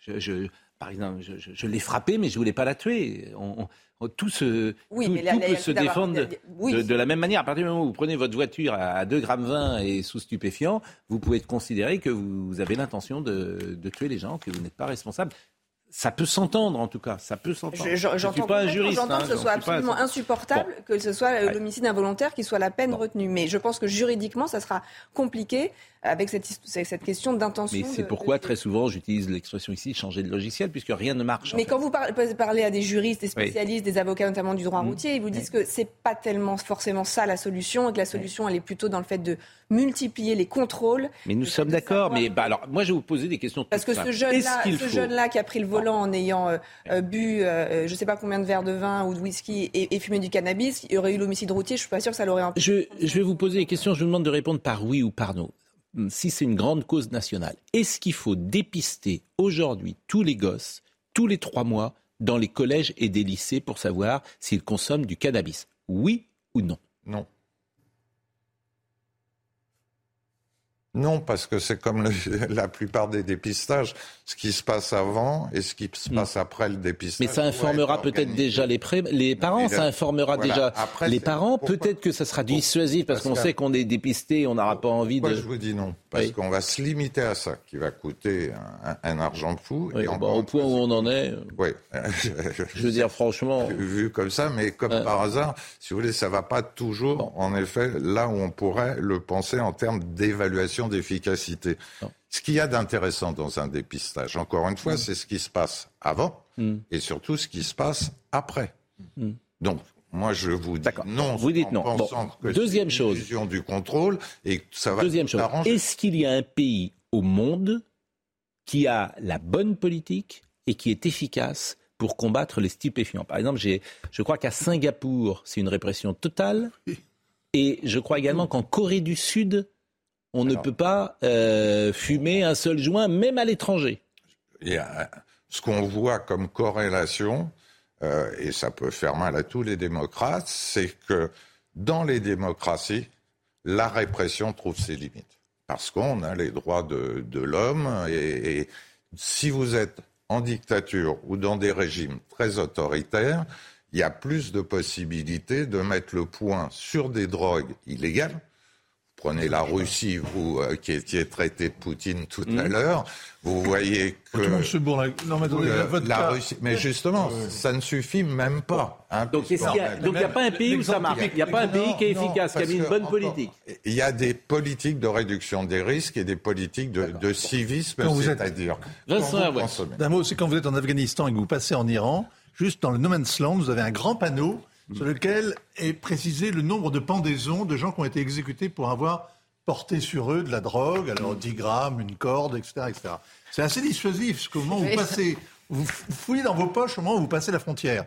je, je, par exemple, je, l'ai frappée, mais je voulais pas la tuer. On, tout, se, oui, tout, peut se défendre de, la même manière. À partir du moment où vous prenez votre voiture à 2,20 grammes et sous stupéfiant, vous pouvez considérer que vous avez l'intention de, de, tuer les gens, que vous n'êtes pas responsable ça peut s'entendre en tout cas, ça peut s'entendre. Je, je, suis pas un juriste. J'entends que ce soit absolument insupportable que ce soit l'homicide involontaire qui soit la peine retenue. Mais je pense que juridiquement, ça sera compliqué avec cette, cette question d'intention. Mais c'est pourquoi très souvent j'utilise l'expression ici changer de logiciel puisque rien ne marche. Mais quand vous parlez à des juristes, des spécialistes, des avocats notamment du droit mmh. routier, ils vous disent que c'est pas tellement forcément ça la solution et que la solution elle est plutôt dans le fait de multiplier les contrôles. Mais nous sommes d'accord. Mais bah, alors moi je vais vous poser des questions. Parce que ce jeune-là, ce jeune-là qui a pris le volant en ayant euh, euh, bu, euh, je ne sais pas combien de verres de vin ou de whisky et, fumé du cannabis, il aurait eu l'homicide routier. Je suis pas sûr que ça l'aurait empêché. Je, je vais vous poser des questions. Je vous demande de répondre par oui ou par non. Hmm, si c'est une grande cause nationale, est-ce qu'il faut dépister aujourd'hui tous les gosses, tous les trois mois, dans les collèges et des lycées pour savoir s'ils consomment du cannabis? Oui ou non? Non. Non, parce que c'est comme la plupart des dépistages, ce qui se passe avant et ce qui se passe après le dépistage. Mais ça informera peut-être déjà les, les parents, ça informera déjà les parents. Peut-être que ça sera dissuasif parce, qu'on sait qu'on est dépisté, on n'aura pas envie de. Moi, je vous dis non, parce qu'on va se limiter à ça, qui va coûter un, argent fou. et bah, au point où on en est. Oui. je veux dire franchement. Vu comme ça, mais comme par hasard, si vous voulez, ça va pas toujours, en effet, là où on pourrait le penser en termes d'évaluation d'efficacité. Ce qu'il y a d'intéressant dans un dépistage, encore une fois, mm. c'est ce qui se passe avant mm. et surtout ce qui se passe après. Mm. Donc, moi, je vous dis non. Vous dites non. Que Deuxième chose. du contrôle et ça va. Deuxième chose. Est-ce qu'il y a un pays au monde qui a la bonne politique et qui est efficace pour combattre les stupéfiants? Par exemple, je crois qu'à Singapour, c'est une répression totale. Et je crois également qu'en Corée du Sud, on ne peut pas euh, fumer un seul joint, même à l'étranger. Ce qu'on voit comme corrélation, euh, et ça peut faire mal à tous les démocrates, c'est que dans les démocraties, la répression trouve ses limites. Parce qu'on a les droits de, l'homme et, si vous êtes en dictature ou dans des régimes très autoritaires, il y a plus de possibilités de mettre le point sur des drogues illégales prenez la Russie, vous euh, qui étiez traité de Poutine tout à hmm. l'heure, vous voyez que non, mais, la Russie, mais justement, ça ne suffit même pas. Hein, donc il n'y a, pas un pays où ça marche? Il n'y a pas un pays qui est efficace, qui a mis une bonne politique. Il y a des politiques de réduction des risques et des politiques de, civisme, c'est-à-dire. D'un mot, c'est quand vous êtes en Afghanistan et que vous passez en Iran, juste dans le no man's land, vous avez un grand panneau sur lequel est précisé le nombre de pendaisons de gens qui ont été exécutés pour avoir porté sur eux de la drogue, alors 10 grammes, une corde, etc. etc. C'est assez dissuasif, parce qu'au moment où vous passez, vous fouillez dans vos poches au moment où vous passez la frontière.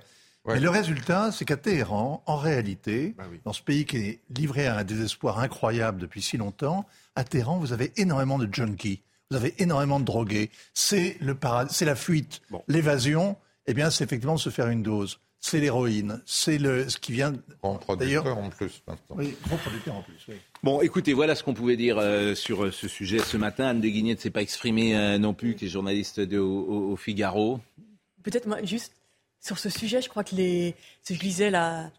Et le résultat, c'est qu'à Téhéran, en réalité, bah dans ce pays qui est livré à un désespoir incroyable depuis si longtemps, à Téhéran, vous avez énormément de junkies, vous avez énormément de drogués. C'est le c'est la fuite, l'évasion. Eh bien, c'est effectivement se faire une dose c'est l'héroïne. C'est le, ce qui vient. Grand producteur en plus maintenant. Oui, grand producteur en plus, oui. Bon, écoutez, voilà ce qu'on pouvait dire euh, sur euh, ce sujet ce matin. Anne de Guigné ne s'est pas exprimée euh, non plus, qui est journaliste de, au, Figaro. Peut-être moi, juste sur ce sujet, je crois que les. je lisais là,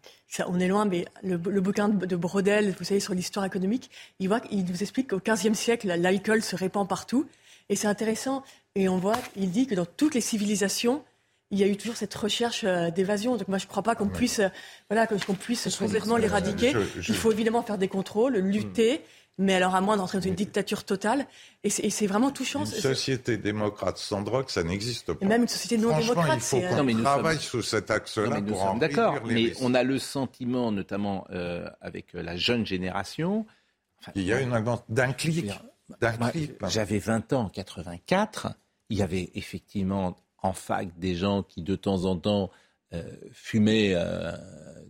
on est loin, mais le, bouquin de, Brodel, vous savez, sur l'histoire économique, il, voit, il nous explique qu'au XVe siècle, l'alcool se répand partout. Et c'est intéressant. Et on voit, il dit que dans toutes les civilisations, il y a eu toujours cette recherche euh, d'évasion. Donc moi, je ne crois pas qu'on puisse, euh, voilà, qu'on puisse complètement l'éradiquer. Il faut évidemment faire des contrôles, lutter. Hmm. Mais alors, à moins d'entrer dans une dictature totale, et c'est vraiment touchant. Une société démocrate sans drogue, ça n'existe pas. Et même une société non démocrate, il faut euh, qu'on travaille sous cet axe-là pour sommes d'accord, mais on a le sentiment, notamment avec la jeune génération, il y a une d'un clic. J'avais 20 ans en 84. Il y avait effectivement en fac des gens qui de temps en temps euh, fumaient euh,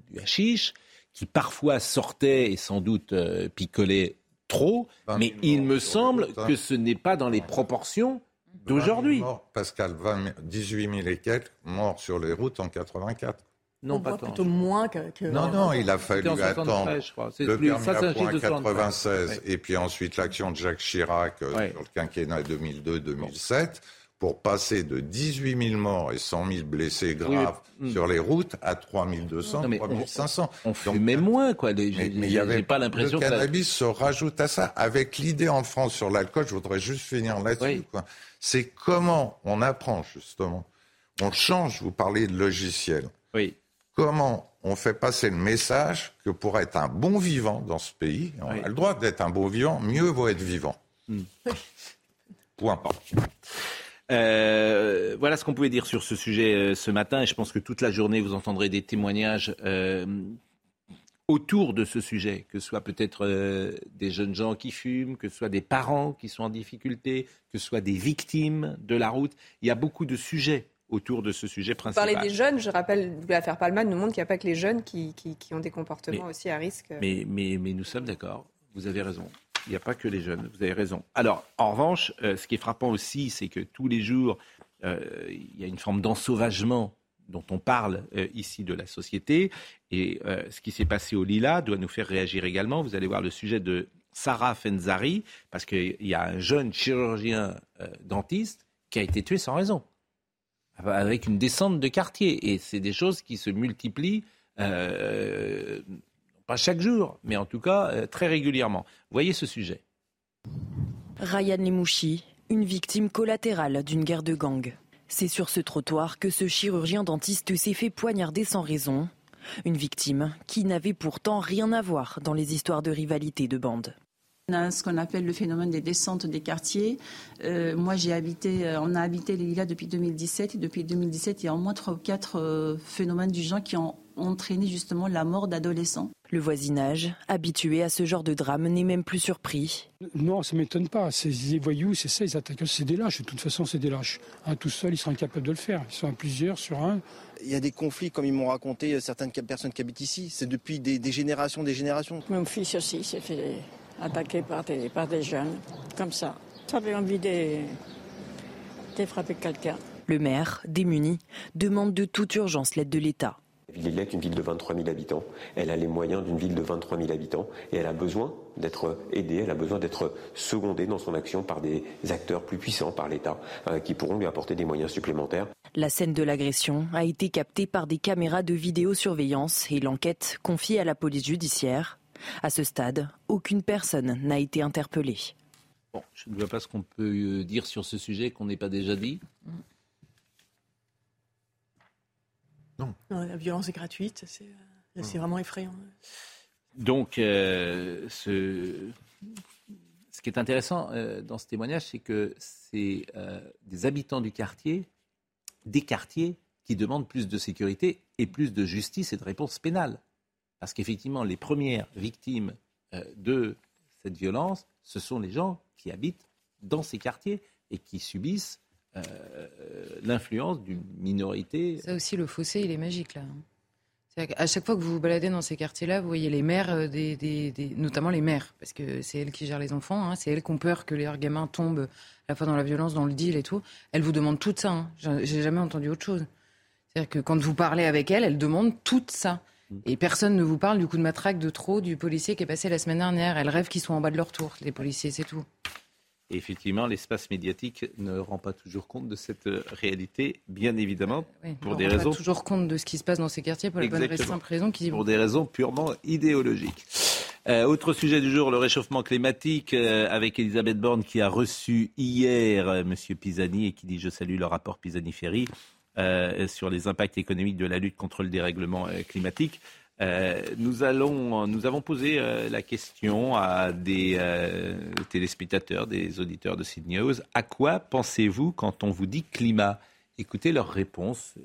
du hashish, qui parfois sortaient et sans doute euh, picolaient trop, mais il me semble que ce n'est pas dans les proportions d'aujourd'hui. Pascal, 18 000 et quelques morts sur les routes en 84. Non, pas plutôt moins que, Non, non, il a fallu attendre le permis à point 96 et puis ensuite l'action de Jacques Chirac sur le quinquennat 2002-2007 pour passer de 18 000 morts et 100 000 blessés graves hmm. sur les routes à 3 200, 3 500. On, fumait moins, quoi. mais, il y avait pas l'impression que... Le cannabis se rajoute à ça. Avec l'idée en France sur l'alcool, je voudrais juste finir là-dessus. C'est comment on apprend, justement. On change, vous parlez de logiciel. Oui. Comment on fait passer le message que pour être un bon vivant dans ce pays, on a le droit d'être un bon vivant, mieux vaut être vivant. Hmm. Point. Euh, voilà ce qu'on pouvait dire sur ce sujet euh, ce matin. Et je pense que toute la journée, vous entendrez des témoignages euh, autour de ce sujet, que ce soit peut-être des jeunes gens qui fument, que ce soit des parents qui sont en difficulté, que ce soit des victimes de la route. Il y a beaucoup de sujets autour de ce sujet principal. Parler des jeunes, je rappelle, l'affaire Palman nous montre qu'il n'y a pas que les jeunes qui, ont des comportements aussi à risque. Mais, mais, mais nous sommes d'accord, vous avez raison. Il n'y a pas que les jeunes, vous avez raison. Alors, en revanche, euh, ce qui est frappant aussi, c'est que tous les jours, euh, il y a une forme d'ensauvagement dont on parle euh, ici de la société. Et ce qui s'est passé au Lila doit nous faire réagir également. Vous allez voir le sujet de Sarah Fenzari, parce qu'il y a un jeune chirurgien dentiste qui a été tué sans raison, avec une descente de quartier. Et c'est des choses qui se multiplient pas chaque jour, mais en tout cas euh, très régulièrement. Voyez ce sujet. Ryan Lemouchi, une victime collatérale d'une guerre de gang. C'est sur ce trottoir que ce chirurgien dentiste s'est fait poignarder sans raison. Une victime qui n'avait pourtant rien à voir dans les histoires de rivalité de bande. On a ce qu'on appelle le phénomène des descentes des quartiers. Euh, moi, j'ai habité, euh, on a habité les Lilas depuis 2017 et depuis 2017, il y a au moins trois ou quatre phénomènes du genre qui ont entraîné justement la mort d'adolescents. Le voisinage, habitué à ce genre de drame, n'est même plus surpris. Non, ça ne m'étonne pas. C'est des voyous, c'est ça, ils attaquent. C'est des lâches, de toute façon, c'est des lâches. Un tout seul, ils seraient incapables de le faire. Ils sont à plusieurs sur un. Il y a des conflits, comme ils m'ont raconté euh, certaines personnes qui habitent ici. C'est depuis des, générations, des générations. Mon fils aussi s'est fait attaquer par des, par des jeunes, comme ça. Ça avait envie de, de frapper quelqu'un. Le maire, démuni, demande de toute urgence l'aide de l'État. La ville est une ville de 23 000 habitants. Elle a les moyens d'une ville de 23 000 habitants et elle a besoin d'être aidée, elle a besoin d'être secondée dans son action par des acteurs plus puissants, par l'État, euh, qui pourront lui apporter des moyens supplémentaires. La scène de l'agression a été captée par des caméras de vidéosurveillance et l'enquête confiée à la police judiciaire. À ce stade, aucune personne n'a été interpellée. Bon, je ne vois pas ce qu'on peut euh, dire sur ce sujet qu'on n'ait pas déjà dit. Non. La violence est gratuite, c'est euh, vraiment effrayant. Donc, euh, ce, ce, qui est intéressant dans ce témoignage, c'est que c'est des habitants du quartier, des quartiers, qui demandent plus de sécurité et plus de justice et de réponse pénale. Parce qu'effectivement, les premières victimes de cette violence, ce sont les gens qui habitent dans ces quartiers et qui subissent euh, l'influence d'une minorité. Ça aussi, le fossé, il est magique là. À chaque fois que vous vous baladez dans ces quartiers-là, vous voyez les mères, euh, notamment les mères, parce que c'est elles qui gèrent les enfants, hein. c'est elles qui ont peur que leurs gamins tombent à la fois dans la violence, dans le deal et tout. Elles vous demandent tout ça. Hein. J'ai jamais entendu autre chose. C'est-à-dire que quand vous parlez avec elles, elles demandent tout ça. Mm. Et personne ne vous parle du coup de matraque de trop du policier qui est passé la semaine dernière. Elles rêvent qu'ils soient en bas de leur tour, les policiers, c'est tout. Et effectivement, l'espace médiatique ne rend pas toujours compte de cette euh, réalité, bien évidemment, pour des raisons. Pas toujours compte de ce qui se passe dans ces quartiers pour la bonne simple raison qu'ils Pour des raisons purement idéologiques. Euh, autre sujet du jour, le réchauffement climatique, euh, avec Elisabeth Borne qui a reçu hier M. Pisani et qui dit Je salue le rapport Pisani-Ferry sur les impacts économiques de la lutte contre le dérèglement climatique. Euh, nous, allons, nous avons posé euh, la question à des euh, téléspectateurs, des auditeurs de Sydney News. À quoi pensez-vous quand on vous dit climat? Écoutez leur réponse.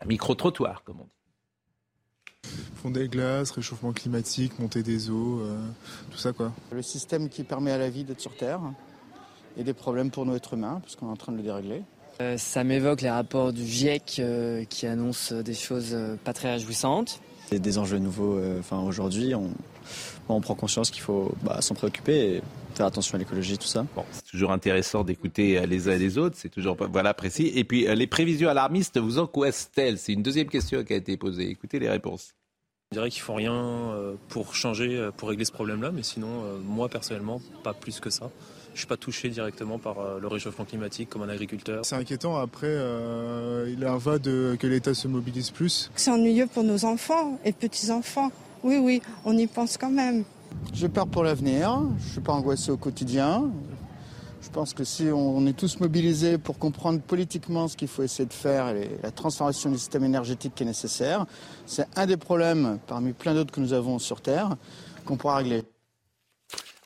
Un micro-trottoir, comme on dit. Fond des glaces, réchauffement climatique, montée des eaux, tout ça quoi. Le système qui permet à la vie d'être sur Terre et des problèmes pour nous êtres humains, puisqu'on est en train de le dérégler. Ça m'évoque les rapports du GIEC qui annoncent des choses pas très réjouissantes des enjeux nouveaux. Euh, enfin, aujourd'hui, on, on, prend conscience qu'il faut bah, s'en préoccuper et faire attention à l'écologie, tout ça. Bon, c'est toujours intéressant d'écouter euh, les uns et les autres, c'est toujours voilà précis. Et puis, euh, les prévisions alarmistes vous angoissent-elles C'est une deuxième question qui a été posée. Écoutez les réponses. Je dirais qu'il faut rien pour changer, pour régler ce problème-là, mais sinon, moi personnellement, pas plus que ça. Je ne suis pas touché directement par euh, le réchauffement climatique comme un agriculteur. C'est inquiétant. Après, euh, il en va de que l'État se mobilise plus. C'est ennuyeux pour nos enfants et petits-enfants. Oui, oui, on y pense quand même. J'ai peur pour l'avenir. Je ne suis pas angoissé au quotidien. Je pense que si on est tous mobilisés pour comprendre politiquement ce qu'il faut essayer de faire et la transformation du système énergétique qui est nécessaire, c'est un des problèmes parmi plein d'autres que nous avons sur Terre qu'on pourra régler.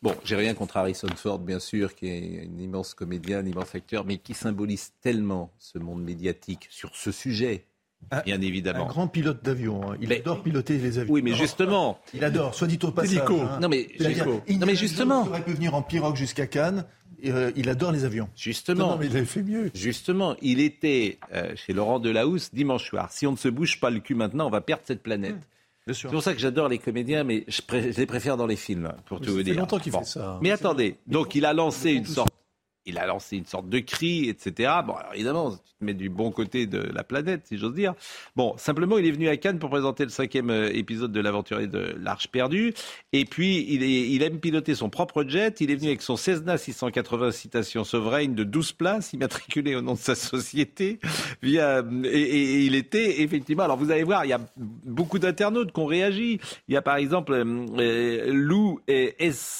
Bon, j'ai rien contre Harrison Ford, bien sûr, qui est un immense comédien, un immense acteur, mais qui symbolise tellement ce monde médiatique sur ce sujet. Bien évidemment. Un grand pilote d'avion. Hein. Il adore piloter les avions. Oui, mais justement. Il adore, soit dit au passage. Hein. Non, mais, non, mais justement. Il aurait pu venir en pirogue jusqu'à Cannes. Euh, il adore les avions. Justement. Non, mais il avait fait mieux. Justement, il était euh, chez Laurent Delahousse dimanche soir. Si on ne se bouge pas le cul maintenant, on va perdre cette planète. C'est pour ça que j'adore les comédiens, mais je, les préfère dans les films, pour tout vous dire. Ça fait longtemps qu'il fait ça. Mais attendez, donc il a lancé une sorte il a lancé une sorte de cri, etc. Bon, alors évidemment, tu te mets du bon côté de la planète, si j'ose dire. Bon, simplement, il est venu à Cannes pour présenter le cinquième euh, épisode de l'aventurier de l'Arche perdue. Et puis, il, aime piloter son propre jet. Il est venu avec son Cessna 680 Citation Sovereign de 12 places, immatriculé au nom de sa société. Via, et, il était effectivement. Alors, vous allez voir, il y a beaucoup d'internautes qui ont réagi. Il y a par exemple euh, euh Lou Esparglière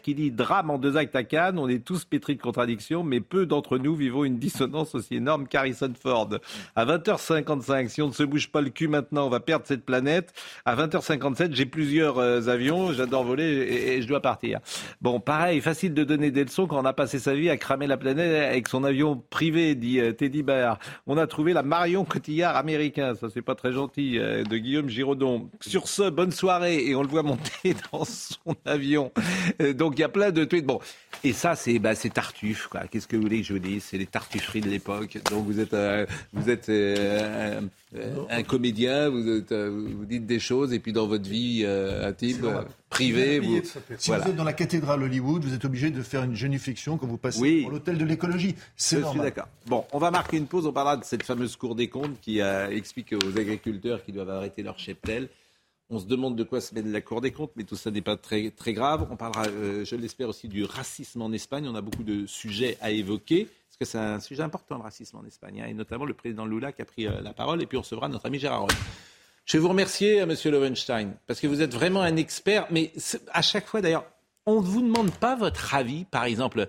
qui dit drame en deux actes à Cannes. On est tous pétris de contradictions, mais peu d'entre nous vivons une dissonance aussi énorme qu'Harrison Ford. À 20h55, si on ne se bouge pas le cul maintenant, on va perdre cette planète. À 20h57, j'ai plusieurs euh, avions, j'adore voler et, je dois partir. Bon, pareil, facile de donner des leçons quand on a passé sa vie à cramer la planète avec son avion privé, dit euh, Teddy Bear. On a trouvé la Marion Cotillard américain, ça c'est pas très gentil, euh, de Guillaume Giraudon. Sur ce, bonne soirée et on le voit monter dans son avion. donc il y a plein de tweets. Bon, et ça c'est c'est bah, Tartuffe. Qu'est-ce que vous voulez que je vous dise? C'est les tartufferies de l'époque. Donc vous êtes, euh, vous êtes euh, un, comédien, vous, vous, dites des choses, et puis dans votre vie intime, privée, vous, si vous êtes dans la cathédrale Hollywood, vous êtes obligé de faire une génification quand vous passez oui. pour l'hôtel de l'écologie. C'est normal. suis d'accord. Bon, on va marquer une pause. On parlera de cette fameuse Cour des comptes qui explique aux agriculteurs qu'ils doivent arrêter leur cheptel. On se demande de quoi se mène la Cour des comptes, mais tout ça n'est pas très, grave. On parlera, euh, je l'espère, aussi du racisme en Espagne. On a beaucoup de sujets à évoquer, parce que c'est un sujet important, le racisme en Espagne, hein, et notamment le président Lula qui a pris euh, la parole, et puis on recevra notre ami Gérard Roy. Je vais vous remercier, M. Lowenstein, parce que vous êtes vraiment un expert, mais à chaque fois, d'ailleurs, on ne vous demande pas votre avis, par exemple.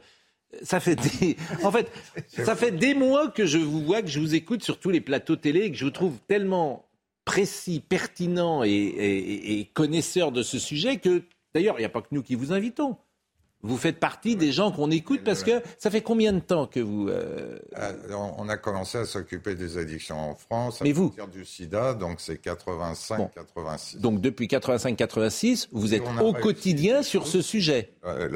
Ça fait des... En fait, ça fait des mois que je vous vois, que je vous écoute sur tous les plateaux télé et que je vous trouve tellement précis, pertinent et, connaisseur de ce sujet que, d'ailleurs, il n'y a pas que nous qui vous invitons. Vous faites partie des gens qu'on écoute parce que ça fait combien de temps que vous... Euh, euh, on a commencé à s'occuper des addictions en France à Mais vous du sida, donc c'est 85-86. Donc depuis 85-86, vous êtes au quotidien sur ce sujet. Euh,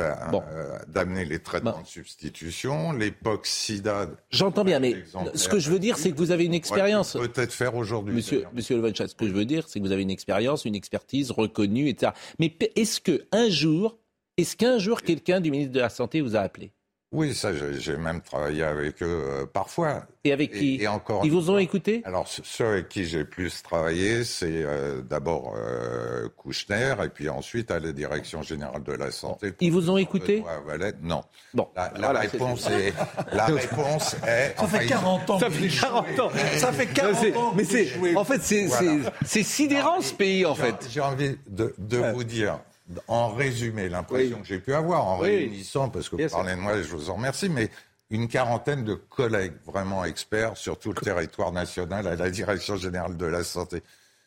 d'amener les traitements de substitution, l'époque sida... J'entends bien, mais ce que je veux dire, c'est que vous avez une expérience... Peut-être faire aujourd'hui. Monsieur, monsieur ce que je veux dire, c'est que vous avez une expérience, une expertise reconnue, etc. Mais est-ce que un jour est-ce qu'un jour, quelqu'un du ministre de la Santé vous a appelé? Oui, ça, j'ai même travaillé avec eux euh, parfois. Et avec qui? et, encore Ils vous ont écouté? Alors, ceux avec qui j'ai plus travaillé, c'est euh, d'abord euh, Kouchner, et puis ensuite à la Direction Générale de la Santé. Ils vous ont écouté? Non. Bon, la, réponse est, la réponse est... Ça fait 40 ans Ça fait 40 ans. Ça fait 40 ans Mais c'est... En fait, c'est sidérant, ce pays, en fait. J'ai envie de, de vous dire en résumé, l'impression que j'ai pu avoir en réunissant, parce que vous parlez de moi, je vous en remercie, mais une quarantaine de collègues vraiment experts sur tout le territoire national à la Direction générale de la santé,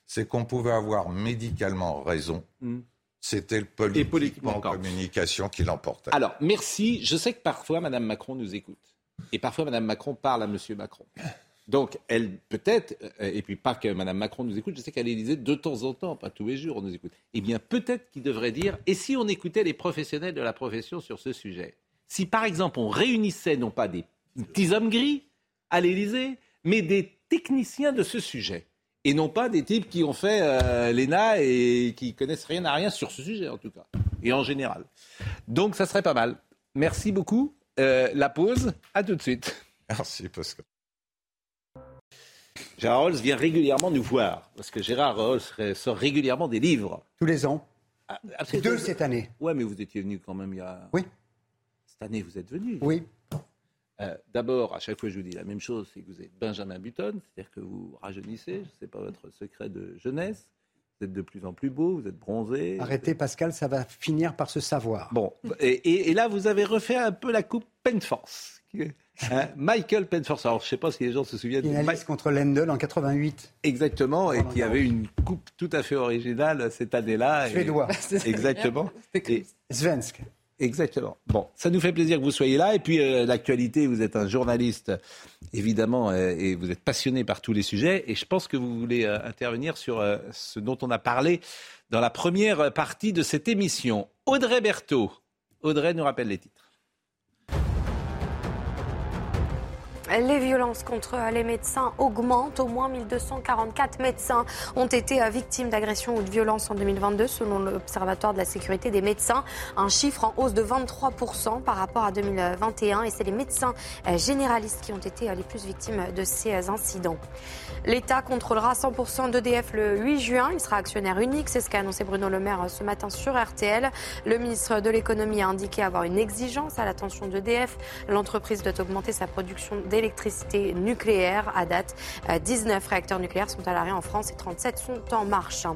c'est qu'on pouvait avoir médicalement raison. Hmm. C'était le politiquement en communication qui l'emportait. Alors, merci. Je sais que parfois, Mme Macron nous écoute. Et parfois, Mme Macron parle à M. Macron. Donc, elle, peut-être, euh, et puis pas que Mme Macron nous écoute, je sais qu'à l'Élysée, de temps en temps, pas tous les jours, on nous écoute. Eh bien, peut-être qu'il devrait dire, et si on écoutait les professionnels de la profession sur ce sujet? Si, par exemple, on réunissait non pas des petits hommes gris à l'Élysée, mais des techniciens de ce sujet, et non pas des types qui ont fait euh, l'ENA et qui connaissent rien à rien sur ce sujet, en tout cas, et en général. Donc, ça serait pas mal. Merci beaucoup. Euh, la pause, à tout de suite. Merci, Pascal. Gérard Rolls vient régulièrement nous voir, parce que Gérard Rolls sort régulièrement des livres. Tous les ans. Ah, Deux cette année. Ouais, mais vous étiez venu quand même il y a. Oui. Cette année, vous êtes venu. Oui. Euh, d'abord, à chaque fois, je vous dis la même chose, c'est que vous êtes Benjamin Button, c'est-à-dire que vous rajeunissez, je ne sais pas votre secret de jeunesse. Vous êtes de plus en plus beau, vous êtes bronzé. Arrêtez, Pascal, ça va finir par se savoir. Bon, et, et là, vous avez refait un peu la coupe Penforce. Hein, Michael Penforce. Alors, je ne sais pas si les gens se souviennent. Finaliste contre Lendl en 88. Exactement, et qui avait une coupe tout à fait originale cette année-là. Suédois. Exactement. et... Svensk. Exactement. Bon, ça nous fait plaisir que vous soyez là. Et puis, euh, l'actualité, vous êtes un journaliste, évidemment, euh, et vous êtes passionné par tous les sujets. Et je pense que vous voulez euh, intervenir sur ce dont on a parlé dans la première partie de cette émission. Audrey Berthaud. Audrey nous rappelle les titres. Les violences contre les médecins augmentent. Au moins 1244 médecins ont été euh, victimes d'agressions ou de violences en 2022, selon l'Observatoire de la sécurité des médecins. Un chiffre en hausse de 23% par rapport à 2021. Et c'est les médecins euh, généralistes qui ont été euh, les plus victimes de ces incidents. L'État contrôlera 100% d'EDF le 8 juin. Il sera actionnaire unique. C'est ce qu'a annoncé Bruno Le Maire ce matin sur RTL. Le ministre de l'économie a indiqué avoir une exigence à l'attention d'EDF. L'entreprise doit augmenter sa production d'électricité électricité nucléaire. À date, 19 euh, réacteurs nucléaires sont à l'arrêt en France et 37 sont en marche.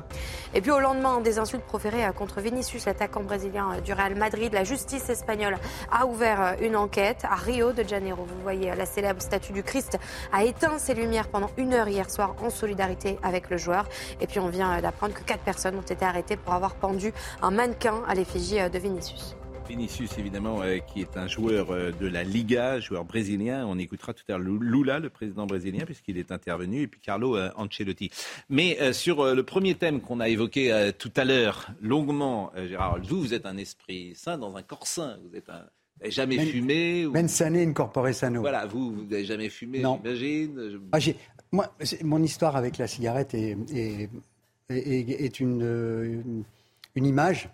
Et puis au lendemain des insultes proférées euh, contre Vinicius, l'attaquant brésilien euh, du Real Madrid, la justice espagnole a ouvert une enquête à Rio de Janeiro. Vous voyez, la célèbre statue du Christ a éteint ses lumières pendant une heure hier soir en solidarité avec le joueur. Et puis on vient d'apprendre que quatre personnes ont été arrêtées pour avoir pendu un mannequin à l'effigie de Vinicius. Vinicius, évidemment, euh, qui est un joueur euh, de la Liga, joueur brésilien. On écoutera tout à l'heure Lula, le président brésilien, puisqu'il est intervenu, et puis Carlo euh, Ancelotti. Mais sur le premier thème qu'on a évoqué tout à l'heure, longuement, Gérard, vous, vous êtes un esprit sain dans un corps sain. Vous êtes un, n'avez jamais fumé ou... sane incorporé sano. Voilà, vous, vous n'avez jamais fumé, j'imagine ah, Moi, mon histoire avec la cigarette est, est, une, euh, une image.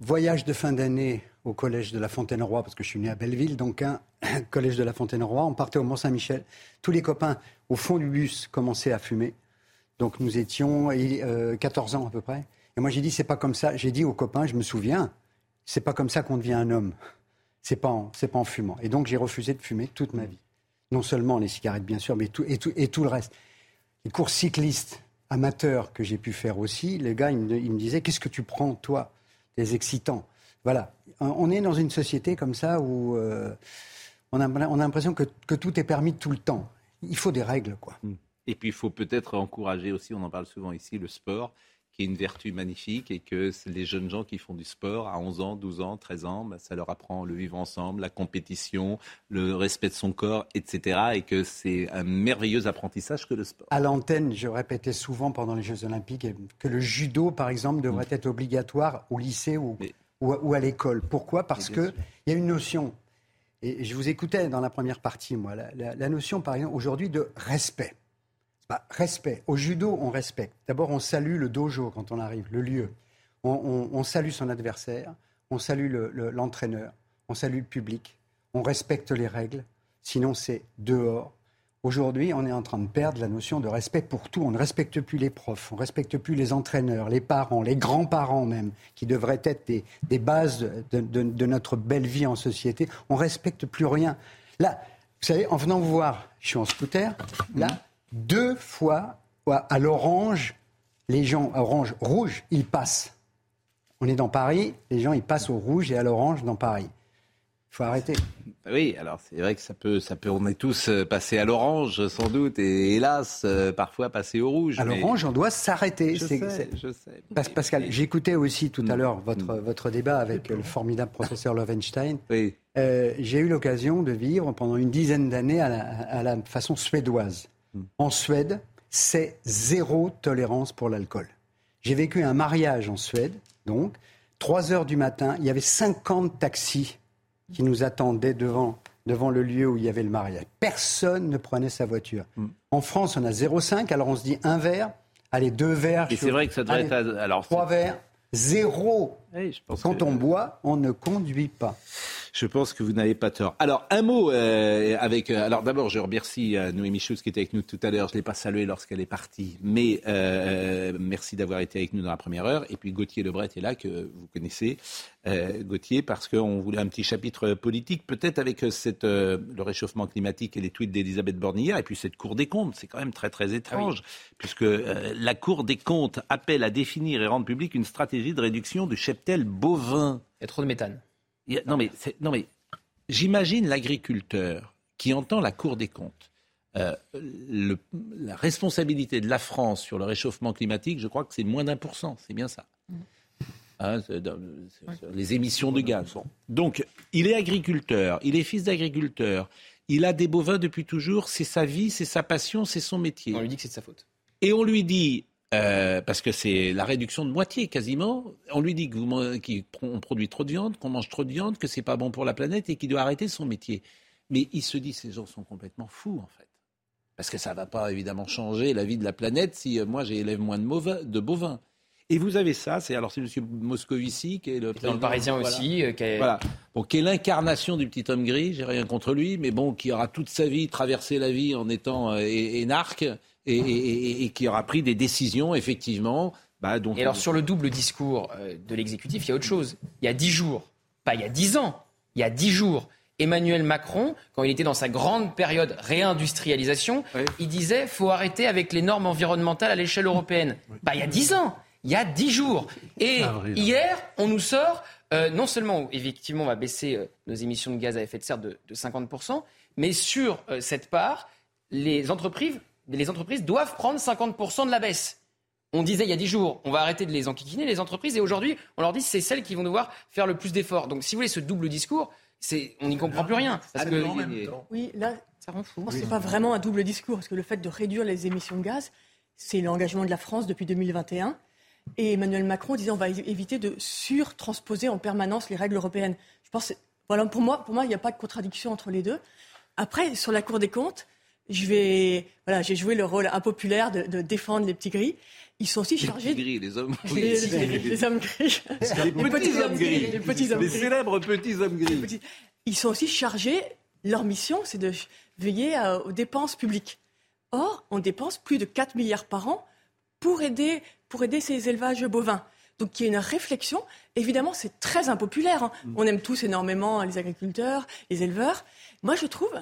Voyage de fin d'année au collège de la Fontaine-Roi, parce que je suis né à Belleville, donc un collège de la Fontaine-Roi. On partait au Mont-Saint-Michel. Tous les copains, au fond du bus, commençaient à fumer. Donc nous étions 14 ans à peu près. Et moi j'ai dit, c'est pas comme ça. J'ai dit aux copains, je me souviens, c'est pas comme ça qu'on devient un homme. C'est pas en, c'est pas en fumant. Et donc j'ai refusé de fumer toute ma vie. Non seulement les cigarettes, bien sûr, mais tout, et, tout, et tout le reste. Les courses cyclistes amateurs que j'ai pu faire aussi, les gars, ils me, disaient, qu'est-ce que tu prends, toi, des excitants? Voilà. On est dans une société comme ça où euh, on, a, on a l'impression que, que tout est permis tout le temps. Il faut des règles, quoi. Et puis, il faut peut-être encourager aussi, on en parle souvent ici, le sport qui est une vertu magnifique et que les jeunes gens qui font du sport à 11 ans, 12 ans, 13 ans, bah, ça leur apprend le vivre ensemble, la compétition, le respect de son corps, etc. Et que c'est un merveilleux apprentissage que le sport. À l'antenne, je répétais souvent pendant les Jeux Olympiques que le judo, par exemple, devrait mm. être obligatoire au lycée ou, ou, à l'école. Pourquoi? Parce qu'il y a une notion, et je vous écoutais dans la première partie, moi, la notion, par exemple, aujourd'hui de respect. Bah, respect. Au judo, on respecte. D'abord, on salue le dojo quand on arrive, le lieu. On, salue son adversaire, on salue l'entraîneur, on salue le public, on respecte les règles. Sinon, c'est dehors. Aujourd'hui, on est en train de perdre la notion de respect pour tout. On ne respecte plus les profs, on ne respecte plus les entraîneurs, les parents, les grands-parents même, qui devraient être des, bases de, notre belle vie en société. On ne respecte plus rien. Là, vous savez, en venant vous voir, je suis en scooter, là, deux fois à l'orange, les gens, orange rouge, ils passent. On est dans Paris, les gens ils passent au rouge et à l'orange dans Paris. Il faut arrêter. Oui, alors c'est vrai que ça peut, ça peut, on est tous euh, passés à l'orange sans doute, et hélas, euh, parfois passés au rouge. À l'orange, on doit s'arrêter. Je sais, je sais. Pascal, j'écoutais aussi tout à mm. l'heure votre, mm. votre débat avec le formidable professeur Lovenstein. Oui. Euh, j'ai eu l'occasion de vivre pendant une dizaine d'années à la façon suédoise. En Suède, c'est zéro tolérance pour l'alcool. J'ai vécu un mariage en Suède, donc, 3 heures du matin, il y avait 50 taxis qui nous attendaient devant, devant le lieu où il y avait le mariage. Personne ne prenait sa voiture. Mm. En France, on a 0,5, alors on se dit un verre, allez, deux verres. Et c'est vrai que ça devrait être. Alors, trois verres, zéro. Quand on boit, on ne conduit pas. Je pense que vous n'avez pas tort. Alors, un mot euh, avec. Euh, alors, d'abord, je remercie euh, Noémie Schultz qui était avec nous tout à l'heure. Je ne l'ai pas saluée lorsqu'elle est partie, mais merci d'avoir été avec nous dans la première heure. Et puis, Gauthier Lebret est là, que vous connaissez. Gauthier, parce qu'on voulait un petit chapitre politique, peut-être avec cette, le réchauffement climatique et les tweets d'Elisabeth hier, et puis cette Cour des comptes. C'est quand même très, très étrange, puisque la Cour des comptes appelle à définir et rendre publique une stratégie de réduction du cheptel bovin. Il y a trop de méthane non, mais, non, mais j'imagine l'agriculteur qui entend la Cour des comptes. Euh, la responsabilité de la France sur le réchauffement climatique, je crois que c'est moins d'un pour cent, c'est bien ça. Mm. Hein, les émissions de gaz. Donc, il est agriculteur, il est fils d'agriculteur, il a des bovins depuis toujours, c'est sa vie, c'est sa passion, c'est son métier. On lui dit que c'est de sa faute. Et on lui dit, euh, parce que c'est la réduction de moitié quasiment. On lui dit qu'on produit trop de viande, qu'on mange trop de viande, que c'est pas bon pour la planète et qu'il doit arrêter son métier. Mais il se dit ces gens sont complètement fous en fait, parce que ça ne va pas évidemment changer la vie de la planète si euh, moi j'élève moins de, de bovins. Et vous avez ça, c'est alors c'est M. Moscovici qui est le président, le Parisien aussi, euh, qui est... voilà, bon, qui est l'incarnation du petit homme gris. J'ai rien contre lui, mais bon, qui aura toute sa vie traversé la vie en étant énarque et, qui aura pris des décisions, effectivement. Bah, et alors, sur le double discours euh, de l'exécutif, il y a autre chose. Il y a dix jours, pas il y a dix ans, il y a dix jours, Emmanuel Macron, quand il était dans sa grande période réindustrialisation, il disait faut arrêter avec les normes environnementales à l'échelle européenne. Bah, il y a dix ans, il y a dix jours. Et hier, on nous sort, euh, non seulement, effectivement, on va baisser euh, nos émissions de gaz à effet de serre de, de 50%, mais sur cette part, les entreprises les entreprises doivent prendre 50% de la baisse. On disait il y a 10 jours, on va arrêter de les enquiquiner, les entreprises, et aujourd'hui, on leur dit c'est celles qui vont devoir faire le plus d'efforts. Donc, si vous voulez, ce double discours, on n'y comprend plus rien. Parce que, oui, là, ça rend fou. Ce n'est pas vraiment un double discours, parce que le fait de réduire les émissions de gaz, c'est l'engagement de la France depuis 2021. Et Emmanuel Macron disait on va éviter de surtransposer en permanence les règles européennes. Je pense Voilà, pour moi, pour moi, il n'y a pas de contradiction entre les deux. Après, sur la Cour des comptes, je vais, voilà, j'ai joué le rôle impopulaire de, de défendre les petits gris. Ils sont aussi chargés. Les petits gris, les hommes gris. Les, les, les hommes gris. Les, petits, hommes gris. Les petits hommes célèbres petits hommes gris. Petits... Ils sont aussi chargés. Leur mission, c'est de veiller à, aux dépenses publiques. Or, on dépense plus de 4 milliards par an pour aider, pour aider ces élevages bovins. Donc il y a une réflexion. Évidemment, c'est très impopulaire. Hein. Mm. On aime tous énormément les agriculteurs, les éleveurs. Moi, je trouve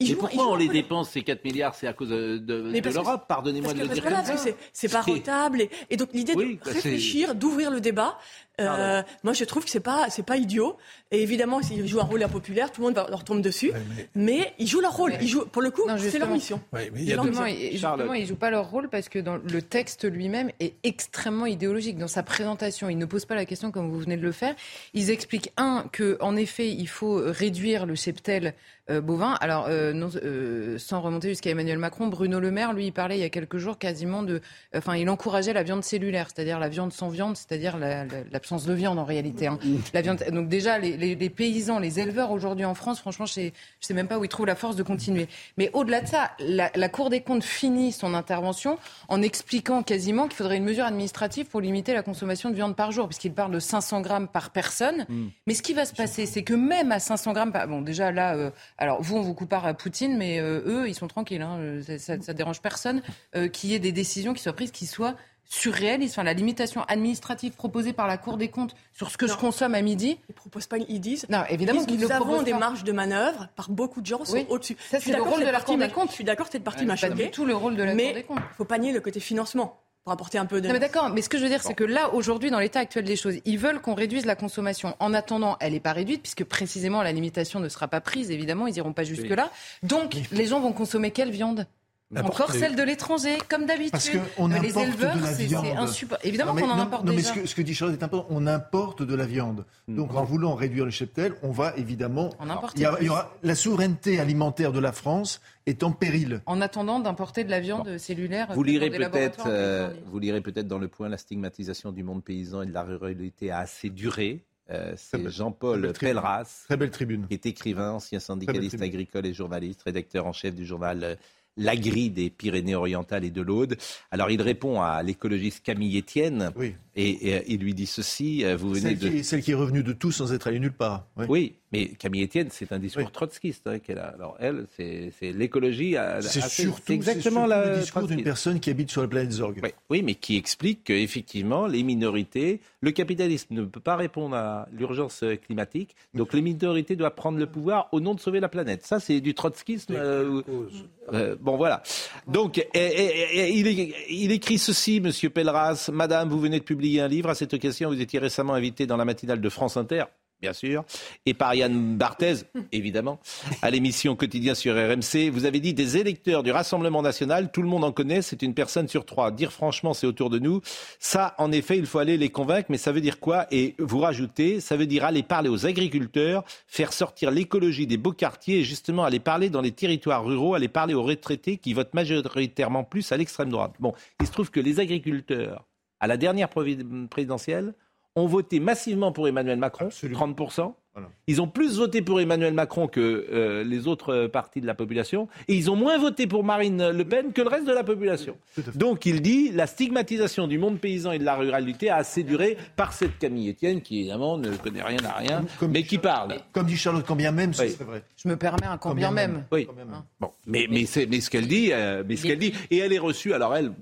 mais pourquoi on les dépense ces 4 milliards C'est à cause de, de, l'Europe, pardonnez-moi de le dire. Voilà, c'est pas rentable. Et, et donc l'idée de bah, réfléchir, d'ouvrir le débat, euh, moi je trouve que c'est pas c'est pas idiot. Et évidemment, s'ils jouent un rôle impopulaire, tout le monde leur tombe dessus. mais... ils jouent leur rôle. Ils jouent, pour le coup, c'est leur mission. Ouais, mais justement, justement ils jouent pas leur rôle parce que dans le texte lui-même est extrêmement idéologique. Dans sa présentation, ils ne posent pas la question comme vous venez de le faire. Ils expliquent un que en effet, il faut réduire le cheptel euh, bovin. Alors, euh, non, euh, sans remonter jusqu'à Emmanuel Macron, Bruno Le Maire, lui, il parlait il y a quelques jours quasiment de. Enfin, il encourageait la viande cellulaire, c'est-à-dire la viande sans viande, c'est-à-dire l'absence de viande en réalité. Hein. La viande, donc, déjà, les, paysans, les éleveurs aujourd'hui en France, franchement, je ne sais même pas où ils trouvent la force de continuer. Mais au-delà de ça, la, la Cour des comptes finit son intervention en expliquant quasiment qu'il faudrait une mesure administrative pour limiter la consommation de viande par jour, puisqu'il parle de 500 grammes par personne. Mm. Mais ce qui va se passer, c'est que même à 500 grammes, par... bon, déjà là, alors vous, on vous compare à Poutine, mais euh, eux, ils sont tranquilles. Hein. Euh, ça, ne dérange personne euh, qu'il y ait des décisions qui soient prises qui soient surréalistes. Enfin, la limitation administrative proposée par la Cour des comptes sur ce que je consomme à midi. Ils ne proposent pas, ils disent. Non, évidemment qu'ils Nous avons des marges de manœuvre par beaucoup de gens au-dessus. Ça, c'est le rôle de la Cour des comptes. Je suis d'accord, cette partie m'a choqué. Pas du tout le rôle de la Cour des comptes. Mais il faut pas nier le côté financement pour apporter un peu de. Non, mais d'accord, mais ce que je veux dire, c'est que là, aujourd'hui, dans l'état actuel des choses, ils veulent qu'on réduise la consommation. En attendant, elle n'est pas réduite, puisque précisément la limitation ne sera pas prise, évidemment, ils n'iront pas jusque-là. Donc, les gens vont consommer quelle viande? Encore celle de l'étranger, comme d'habitude. Parce qu'on les éleveurs, c'est insupportable. Évidemment qu'on en importe non, mais ce que, ce que, dit Charlotte est important. On importe de la viande. Hmm. Donc, en voulant réduire le cheptel, on va évidemment. il, y aura, la souveraineté alimentaire de la France est en péril. En attendant d'importer de la viande cellulaire. Vous lirez peut-être, euh, vous lirez peut-être dans le point la stigmatisation du monde paysan et de la ruralité a assez duré. Euh, c'est Jean-Paul Pelleras, très belle tribune, qui est écrivain, ancien syndicaliste agricole et journaliste, rédacteur en chef du journal euh, la grille des Pyrénées-Orientales et de l'Aude. Alors il répond à l'écologiste Camille Etienne et, il lui dit ceci. Euh, vous venez celle, de... qui, celle qui est revenue de tout sans être allée nulle part. Oui, mais Camille Etienne, c'est un discours trotskiste hein, qu'elle a. Alors elle, c'est l'écologie. C'est surtout, exactement le discours d'une personne qui habite sur la planète Zorg. Oui, mais qui explique qu'effectivement, les minorités, le capitalisme ne peut pas répondre à l'urgence climatique, donc les minorités doivent prendre le pouvoir au nom de sauver la planète. Ça, c'est du trotskisme. Euh, euh, bon, voilà. Donc, il, il, écrit ceci, Monsieur Pelleras. Madame, vous venez de publier un livre à cette occasion. Vous étiez récemment invité dans la matinale de France Inter bien sûr, et par Yann Barthez, évidemment, à l'émission Quotidien sur RMC. Vous avez dit des électeurs du Rassemblement national, tout le monde en connaît, c'est une personne sur trois. Dire franchement, c'est autour de nous. Ça, en effet, il faut aller les convaincre, mais ça veut dire quoi? Et vous rajoutez, ça veut dire aller parler aux agriculteurs, faire sortir l'écologie des beaux quartiers et justement aller parler dans les territoires ruraux, aller parler aux retraités qui votent majoritairement plus à l'extrême droite. Bon, il se trouve que les agriculteurs, à la dernière présidentielle, ont voté massivement pour Emmanuel Macron, 30%. Ils ont plus voté pour Emmanuel Macron que euh, les autres euh, parties de la population, et ils ont moins voté pour Marine Le Pen que le reste de la population. Donc il dit la stigmatisation du monde paysan et de la ruralité a assez duré par cette Camille Etienne, qui évidemment ne connaît rien à rien, mais qui parle. Comme dit Charlotte, combien même, c'est vrai. Je me permets un combien, même. Oui. Bon, mais, mais, mais ce qu'elle dit, euh, mais ce qu'elle dit, et elle est reçue. Alors elle,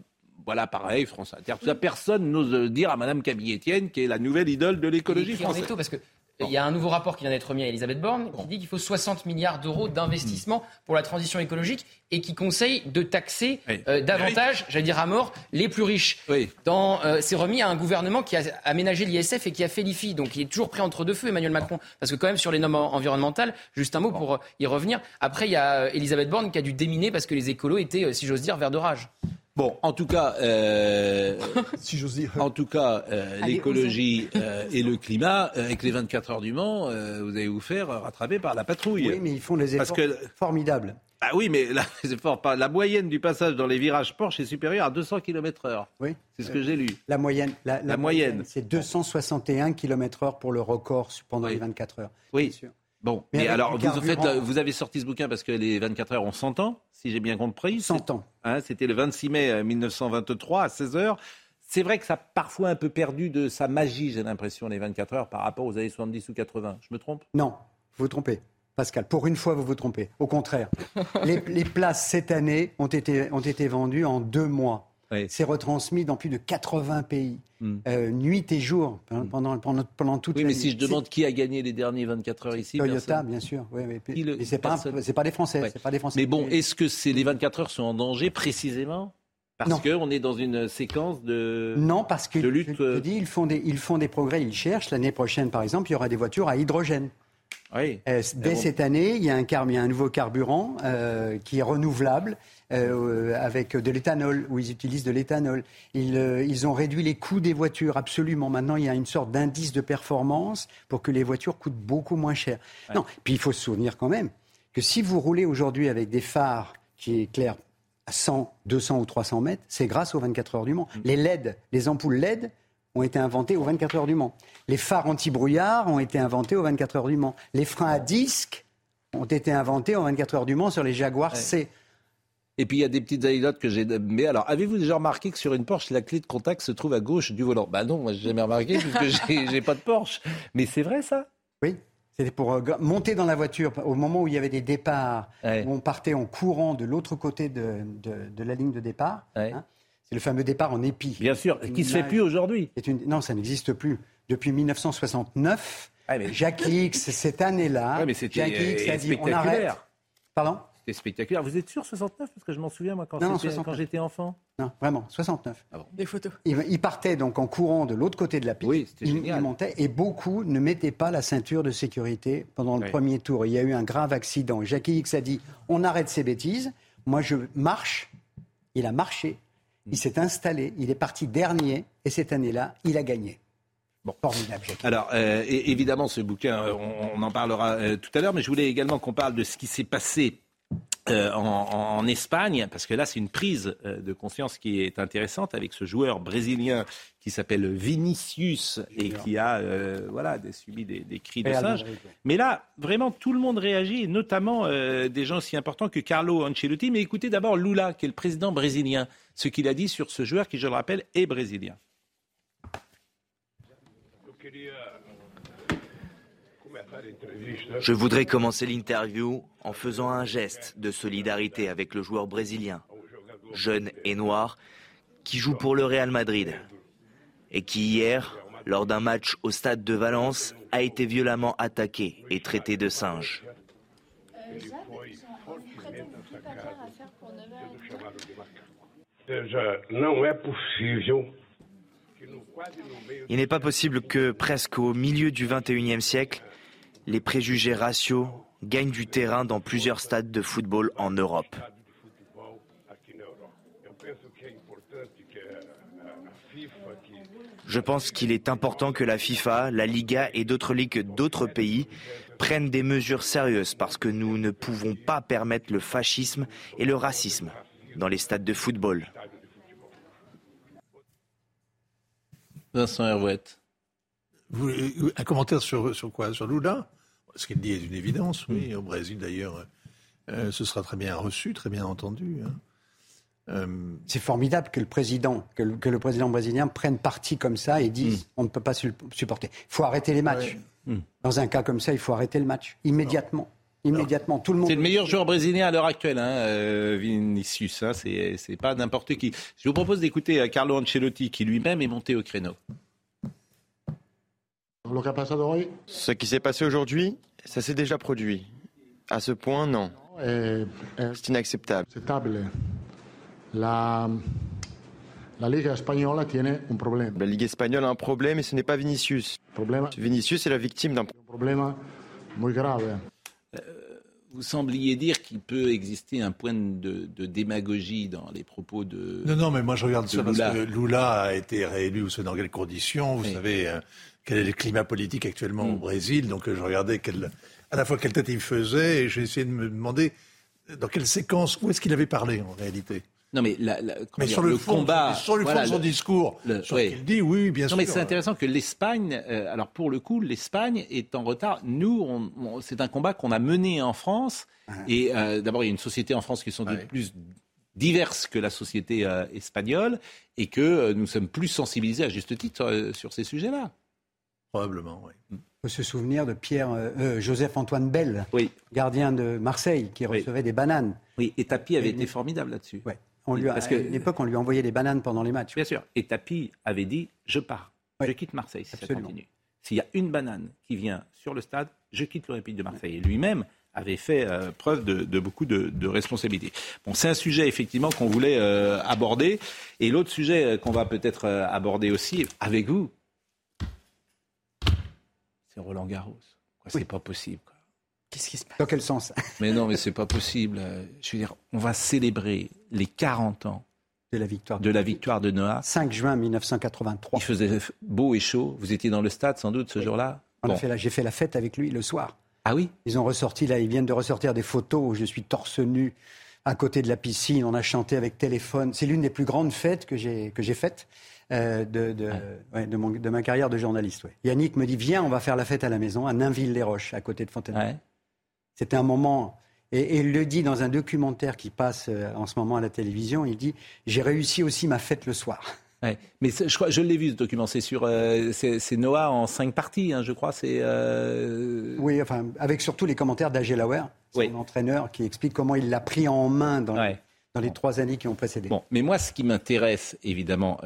voilà, pareil, France Inter. Tout ça, personne n'ose dire à Mme Camille Etienne, qui est la nouvelle idole de l'écologie française. parce que il y a un nouveau rapport qui vient d'être remis à Elisabeth Borne qui dit qu'il faut 60 milliards d'euros d'investissement pour la transition écologique et qui conseille de taxer euh, davantage, j'allais dire à mort, les plus riches. Euh, c'est remis à un gouvernement qui a aménagé l'ISF et qui a fait l'IFI. Donc il est toujours pris entre deux feux, Emmanuel Macron. Parce que quand même sur les normes environnementales, juste un mot pour euh, y revenir. Après, il y a Elisabeth Borne qui a dû déminer parce que les écolos étaient, si j'ose dire, vers de rage. Bon, en tout cas, euh, si j'ose dire. En tout cas, euh, l'écologie euh, et le climat, avec les 24 heures du Mans, vous allez vous faire rattraper par la patrouille. Oui, mais ils font des efforts formidables. Ah oui, mais la, la moyenne du passage dans les virages Porsche est supérieure à 200 km/h. Oui. C'est ce que j'ai lu. La moyenne, la, moyenne, c'est 261 km/h pour le record pendant les 24 heures. Oui. Bon, mais, alors vous, faites, vous avez sorti ce bouquin parce que les 24 heures ont 100 ans, si j'ai bien compris. 100 ans. Hein, C'était le 26 mai 1923 à 16 heures. C'est vrai que ça a parfois un peu perdu de sa magie, j'ai l'impression, les 24 heures par rapport aux années 70 ou 80. Je me trompe? Non, vous vous trompez. Pascal, pour une fois, vous vous trompez. Au contraire, les, places cette année ont été, ont été vendues en deux mois. C'est retransmis dans plus de 80 pays, hmm. euh, nuit et jour, hmm. pendant, pendant, pendant toute oui, mais si je demande qui a gagné les derniers 24 heures ici Toyota, bien sûr. Oui, oui. c'est pas, pas, des Français. Pas des Français. Mais bon, est-ce que les 24 heures sont en danger précisément? Parce qu'on est dans une séquence de Non, parce que lutte. Je, dis, ils font des, ils font des progrès, ils cherchent. L'année prochaine, par exemple, il y aura des voitures à hydrogène. Oui. Euh, dès cette année, il y, a un, il y a un nouveau carburant euh, qui est renouvelable euh, avec de l'éthanol, où ils utilisent de l'éthanol. Ils, ils, ont réduit les coûts des voitures, absolument. Maintenant, il y a une sorte d'indice de performance pour que les voitures coûtent beaucoup moins cher. Non, puis il faut se souvenir quand même que si vous roulez aujourd'hui avec des phares qui éclairent 100, 200 ou 300 mètres, c'est grâce aux 24 heures du Mans. Mm. Les LED, les ampoules LED ont été inventées aux 24 heures du Mans. Les phares anti-brouillard ont été inventés aux 24 heures du Mans. Les freins à disque ont été inventés aux 24 heures du Mans sur les Jaguars C. Et puis il y a des petites anecdotes que j'ai. Mais alors, avez-vous déjà remarqué que sur une Porsche, la clé de contact se trouve à gauche du volant? Bah non, moi j'ai jamais remarqué puisque j'ai pas de Porsche. Mais c'est vrai ça? Oui. C'était pour euh, monter dans la voiture au moment où il y avait des départs, où on partait en courant de l'autre côté de, la ligne de départ. Hein. C'est le fameux départ en épi. Bien sûr, qui ne se fait plus aujourd'hui. Non, ça n'existe plus. Depuis 1969, Jacques X, cette année-là, Jacques X a dit on arrête. Pardon c'était spectaculaire. Vous êtes sûr 69 Parce que je m'en souviens, moi, quand, j'étais enfant. Non, vraiment, 69. Ah Des photos. Il, partait donc en courant de l'autre côté de la piste. Oui, c'était génial. Il montait et beaucoup ne mettaient pas la ceinture de sécurité pendant le premier tour. Il y a eu un grave accident. Jackie X a dit on arrête ces bêtises. Moi, je marche. Il a marché. Il s'est installé. Il est parti dernier. Et cette année-là, il a gagné. Bon. Formidable, Alors, euh, évidemment, ce bouquin, on, en parlera euh, tout à l'heure, mais je voulais également qu'on parle de ce qui s'est passé euh, en, Espagne, parce que là, c'est une prise euh, de conscience qui est intéressante avec ce joueur brésilien qui s'appelle Vinicius et qui a euh, voilà, subi des, cris de singe. Mais là, vraiment, tout le monde réagit, notamment des gens aussi importants que Carlo Ancelotti. Mais écoutez d'abord Lula, qui est le président brésilien, ce qu'il a dit sur ce joueur qui, je le rappelle, est brésilien. Je voudrais commencer l'interview en faisant un geste de solidarité avec le joueur brésilien, jeune et noir, qui joue pour le Real Madrid et qui hier, lors d'un match au stade de Valence, a été violemment attaqué et traité de singe. Il n'est pas possible que presque au milieu du 21e siècle, les préjugés raciaux gagnent du terrain dans plusieurs stades de football en Europe. Je pense qu'il est important que la FIFA, la Liga et d'autres ligues d'autres pays prennent des mesures sérieuses parce que nous ne pouvons pas permettre le fascisme et le racisme dans les stades de football. Vincent. Euh, un commentaire sur, sur quoi? Sur Lula Ce qu'il dit est une évidence, oui. Au Brésil, d'ailleurs, euh, ce sera très bien reçu, très bien entendu. Hein. Euh, C'est formidable que le président, que le, président brésilien prenne parti comme ça et dise mm. on ne peut pas supporter. Il faut arrêter les matchs. Mm. Dans un cas comme ça, il faut arrêter le match immédiatement. Immédiatement, tout le monde. C'est le meilleur joueur brésilien à l'heure actuelle, hein, Vinicius. Hein, c'est pas n'importe qui. Je vous propose d'écouter Carlo Ancelotti, qui lui-même est monté au créneau. Ce qui s'est passé aujourd'hui, ça s'est déjà produit. À ce point, non. C'est inacceptable. La, la Ligue espagnole a un problème. La Ligue espagnole a un problème et ce n'est pas Vinicius. Vinicius est la victime d'un problème très grave. Euh, vous sembliez dire qu'il peut exister un point de, démagogie dans les propos de. Non, non, mais moi je regarde ça parce que Lula a été réélu, vous savez dans quelles conditions, vous savez. Quel est le climat politique actuellement au mm. Brésil. Donc je regardais à la fois quelle tête il faisait et j'ai essayé de me demander dans quelle séquence, où est-ce qu'il avait parlé en réalité? Non, mais, mais sur le, combat, sur le fond de son discours, sur ce qu'il dit, oui, bien non, sûr. mais c'est intéressant que l'Espagne, euh, alors pour le coup, l'Espagne est en retard. Nous, c'est un combat qu'on a mené en France. Ah. Et euh, d'abord, il y a une société en France qui sont plus diverses que la société euh, espagnole et que nous sommes plus sensibilisés à juste titre sur ces sujets-là. Probablement, oui. On peut se souvenir de Pierre Joseph Antoine Bell, gardien de Marseille, qui recevait des bananes. Oui, et Tapi avait été formidable là-dessus. Ouais. Parce qu'à l'époque, on lui envoyait des bananes pendant les matchs. Bien sûr. Et Tapi avait dit Je pars. Je quitte Marseille si ça continue. S'il y a une banane qui vient sur le stade, je quitte l'Olympique de Marseille. Et lui-même avait fait euh, preuve de, beaucoup de, responsabilité. Bon, c'est un sujet effectivement qu'on voulait euh, aborder. Et l'autre sujet euh, qu'on va peut-être aborder aussi avec vous, Roland Garros. C'est pas possible. Qu'est-ce qui se passe? Dans quel sens? Mais non, mais c'est pas possible. Je veux dire, on va célébrer les 40 ans de la victoire de, la victoire de Noah. 5 juin 1983. Il faisait beau et chaud. Vous étiez dans le stade sans doute ce jour-là? J'ai fait la fête avec lui le soir. Ah oui? Ils ont ressorti, là, ils viennent de ressortir des photos où je suis torse nu à côté de la piscine. On a chanté avec téléphone. C'est l'une des plus grandes fêtes que j'ai faites. Euh, de, de, ma carrière de journaliste. Yannick me dit Viens, on va faire la fête à la maison, à Nainville-les-Roches, à côté de Fontainebleau. C'était un moment. Et, il le dit dans un documentaire qui passe euh, en ce moment à la télévision. Il dit J'ai réussi aussi ma fête le soir. Mais je crois, je l'ai vu ce document. C'est sur, euh, c'est Noah en cinq parties, hein, je crois. C'est. Euh, oui, enfin, avec surtout les commentaires d'Agé Lauer, son entraîneur, qui explique comment il l'a pris en main dans, dans les trois années qui ont précédé. Bon, mais moi, ce qui m'intéresse, évidemment,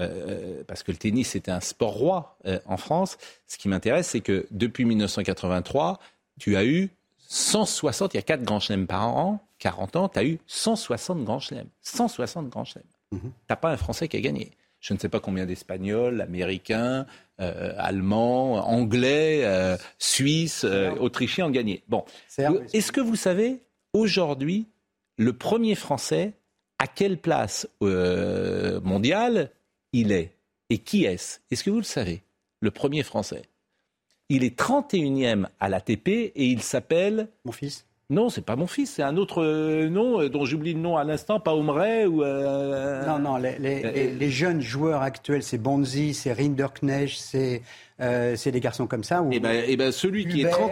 parce que le tennis c'était un sport roi en France, ce qui m'intéresse, c'est que depuis 1983, tu as eu 160, il y a 4 grands chelems par an, 40 ans, tu as eu 160 grands chelems. 160 grands chelems. Mhm. Tu n'as pas un Français qui a gagné. Je ne sais pas combien d'Espagnols, Américains, euh, Allemands, Anglais, euh, Suisses, euh, Autrichiens ont gagné. Bon, est-ce que vous savez, aujourd'hui, le premier Français, à quelle place mondiale il est Et qui est-ce? Est-ce que vous le savez? Le premier Français il est 31e à l'ATP et il s'appelle. Mon fils non, c'est pas mon fils, c'est un autre euh, nom euh, dont j'oublie le nom à l'instant, pas Omray ou. Euh, non, non, les, jeunes joueurs actuels, c'est Bonzi, c'est Rinderknecht, c'est c'est des garçons comme ça. Et eh ben, eh ben, celui qui est 30.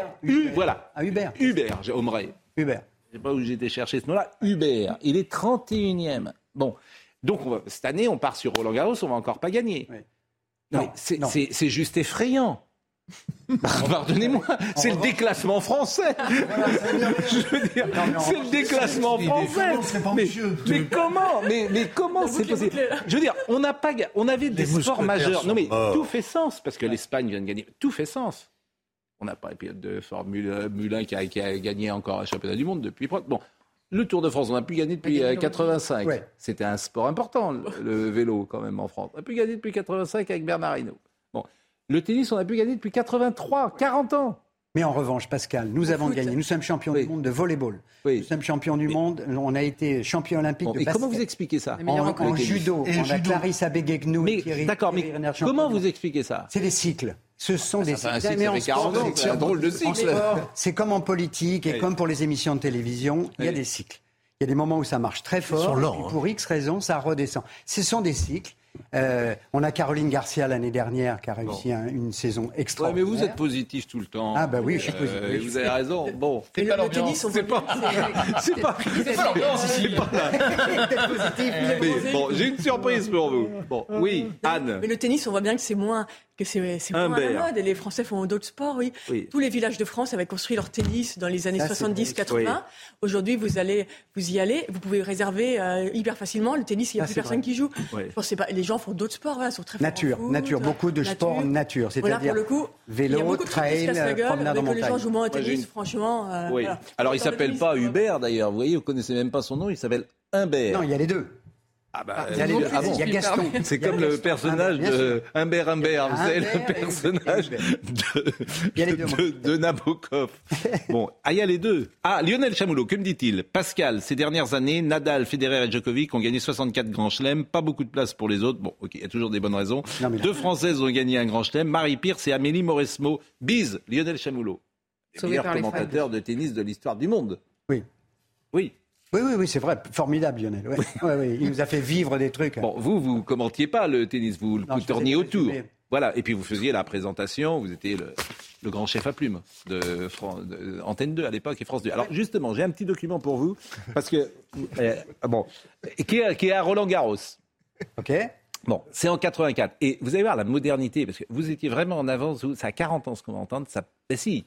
voilà. Ah, Hubert. Hubert, Omray. Hubert. Je sais pas où j'étais chercher ce nom-là. Hubert. Il est 31e. Bon. Donc, cette année, on part sur Roland Garros, on va encore pas gagner. Non, c'est juste effrayant. Pardonnez-moi, c'est le déclassement français. C'est le déclassement français. Mais, comment Mais, mais comment c'est possible Je veux dire, on n'a pas, on avait des sports majeurs. Non mais tout fait sens parce que l'Espagne vient de gagner. Tout fait sens. On n'a pas de Formule Mulin qui a, gagné encore un championnat du monde depuis. Bon, le Tour de France, on n'a plus gagné depuis 85. C'était un sport important, le, vélo quand même en France. On n'a plus gagné depuis 85 avec Bernard Hinault. Le tennis, on a pu gagner depuis 83, 40 ans. Mais en revanche, Pascal, nous avons gagné. Nous sommes champions du monde de volleyball. Nous sommes champions du monde. On a été champion olympique de basket. Et comment vous expliquez ça En, judo. on a Clarisse Abegegnou et D'accord, mais comment vous expliquez ça C'est des cycles. Ce sont des cycles. c'est un drôle de cycle. C'est comme en politique et comme pour les émissions de télévision, il y a des cycles. Il y a des moments où ça marche très fort, et hein. pour X raisons, ça redescend. Ce sont des cycles. Euh, on a Caroline Garcia l'année dernière qui a réussi une saison extraordinaire. Ouais, mais vous êtes positif tout le temps. Ah bah oui, je suis positif. Euh, vous avez raison. Bon, c'est pas l'ambiance. C'est pas. C'est pas. C'est pas C'est pas. Bon, j'ai une surprise pour vous. Bon, oui, Anne. Mais le tennis, on voit bien que c'est moins que c'est moins à la mode. Et les Français font d'autres sports, oui. Tous les villages de France avaient construit leur tennis dans les années 70-80. Aujourd'hui, vous allez, vous y allez, vous pouvez réserver euh, hyper facilement. Le tennis, il n'y a plus personne qui joue. Pas, les gens font d'autres sports, voilà, sont très Nature, nature, beaucoup de sports nature. C'est-à-dire pour le coup, vélo, trail, promenade en montagne. les gens jouent moins au tennis, franchement. Euh, oui. Alors, il s'appelle pas Hubert d'ailleurs. Vous voyez, vous connaissez même pas son nom. Il s'appelle Humbert. Non, il y a les deux. Ah bah, il y a, ah Gaston. C'est comme le personnage de Humbert Humbert, vous savez, le personnage de, de, Nabokov. bon, ah, il y a les deux. Ah, Lionel Chamoulot, que me dit-il? Pascal, ces dernières années, Nadal, Federer et Djokovic ont gagné 64 grands chelems, pas beaucoup de place pour les autres. Bon, ok, il y a toujours des bonnes raisons. Deux Françaises ont gagné un grand chelem, Marie Pierce et Amélie Mauresmo. Bise, Lionel Chamoulot. Les meilleurs commentateurs de tennis de l'histoire du monde. Oui. Oui. Oui, oui, oui, c'est vrai. Formidable, Lionel. Ouais. Il nous a fait vivre des trucs. Bon, vous, vous commentiez pas le tennis, vous, vous tourniez autour. Voilà, et puis vous faisiez la présentation, vous étiez le, grand chef à plume de, Antenne 2 à l'époque et France 2. Alors justement, j'ai un petit document pour vous, parce que, euh, bon, qui est, qui est à Roland Garros. OK. Bon, c'est en 84. Et vous allez voir la modernité, parce que vous étiez vraiment en avance, ça a 40 ans ce qu'on va entendre, ça, ben si,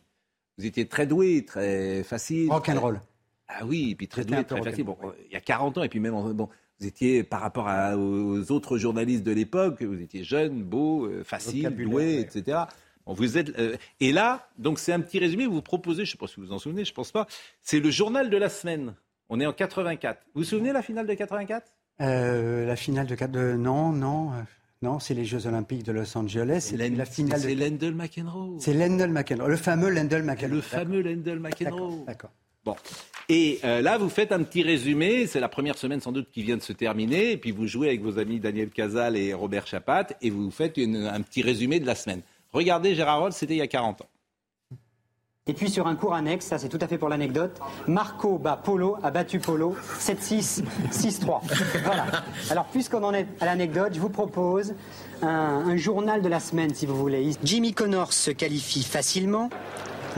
vous étiez très doué, très facile. Rock'n'roll. Ah oui, et puis très doué, très facile. Bon, il y a 40 ans, et puis même, bon, vous étiez, par rapport aux autres journalistes de l'époque, vous étiez jeune, beau, euh, facile, doué, etc. vous êtes, euh, et là, donc c'est un petit résumé, vous proposez, je ne sais pas si vous vous en souvenez, je ne pense pas, c'est le journal de la semaine. On est en 84. Vous vous souvenez la finale de 84 euh, La finale de, de non, non. Non, c'est les Jeux Olympiques de Los Angeles. C'est la finale. C'est Lendl McEnroe. C'est Lendl McEnroe, le fameux Lendl McEnroe. Le fameux Lendl McEnroe. D'accord. Bon. Et euh, là, vous faites un petit résumé. C'est la première semaine sans doute qui vient de se terminer. Et puis vous jouez avec vos amis Daniel Casal et Robert Chapat. Et vous faites un petit résumé de la semaine. Regardez, Gérard Roll, c'était il y a 40 ans. Et puis sur un cours annexe, ça c'est tout à fait pour l'anecdote, Marco bat Polo, a battu Polo 7-6, 6-3. Voilà. Alors puisqu'on en est à l'anecdote, je vous propose un, un, journal de la semaine si vous voulez. Jimmy Connors se qualifie facilement,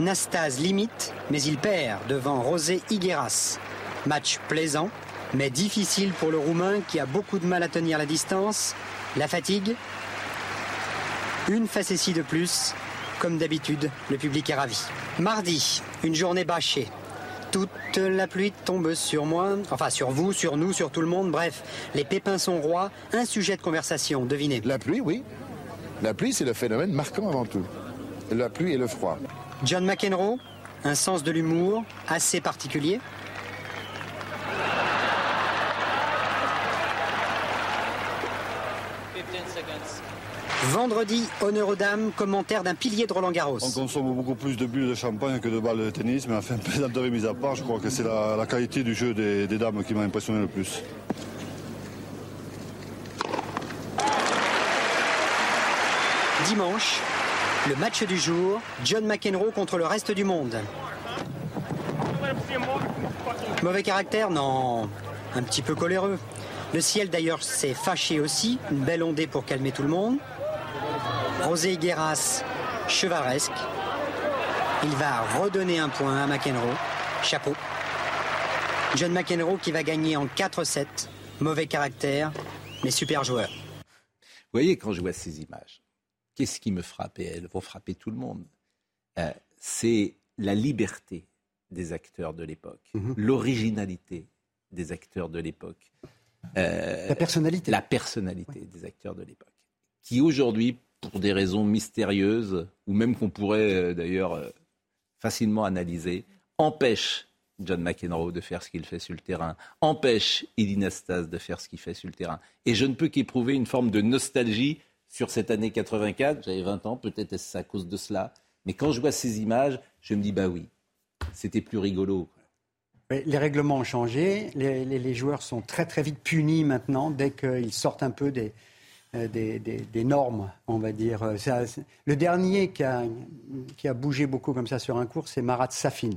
Nastase limite, mais il perd devant Rosé Higueras. Match plaisant, mais difficile pour le Roumain qui a beaucoup de mal à tenir la distance. La fatigue, une facétie de plus. Comme d'habitude, le public est ravi. Mardi, une journée bâchée. Toute la pluie tombe sur moi, enfin sur vous, sur nous, sur tout le monde. Bref, les pépins sont rois. Un sujet de conversation, devinez. La pluie, oui. La pluie, c'est le phénomène marquant avant tout. La pluie et le froid. John McEnroe, un sens de l'humour assez particulier. Vendredi, honneur aux dames, commentaire d'un pilier de Roland Garros. On consomme beaucoup plus de bulles de champagne que de balles de tennis, mais enfin, plaisanterie mise à part, je crois que c'est la, qualité du jeu des dames qui m'a impressionné le plus. Dimanche, le match du jour, John McEnroe contre le reste du monde. Mauvais caractère Non, un petit peu coléreux. Le ciel d'ailleurs s'est fâché aussi, une belle ondée pour calmer tout le monde. Rosé Guerras, chevaleresque. Il va redonner un point à McEnroe. Chapeau. John McEnroe qui va gagner en 4-7. Mauvais caractère, mais super joueur. Vous voyez, quand je vois ces images, Qu'est-ce qui me frappe Et elles vont frapper tout le monde. Euh, c'est la liberté des acteurs de l'époque, mhm. l'originalité des acteurs de l'époque. Euh, la personnalité. La personnalité des acteurs de l'époque. Qui aujourd'hui, pour des raisons mystérieuses, ou même qu'on pourrait euh, d'ailleurs facilement analyser, empêche John McEnroe de faire ce qu'il fait sur le terrain, empêche Idinastas de faire ce qu'il fait sur le terrain. Et je ne peux qu'éprouver une forme de nostalgie sur cette année 84. J'avais 20 ans, peut-être est-ce à cause de cela. Mais quand je vois ces images, je me dis, bah oui, c'était plus rigolo. Les règlements ont changé, les, joueurs sont très très vite punis maintenant dès qu'ils sortent un peu des, euh, des, normes, on va dire. le dernier qui a, qui a bougé beaucoup comme ça sur un cours, c'est Marat Safin.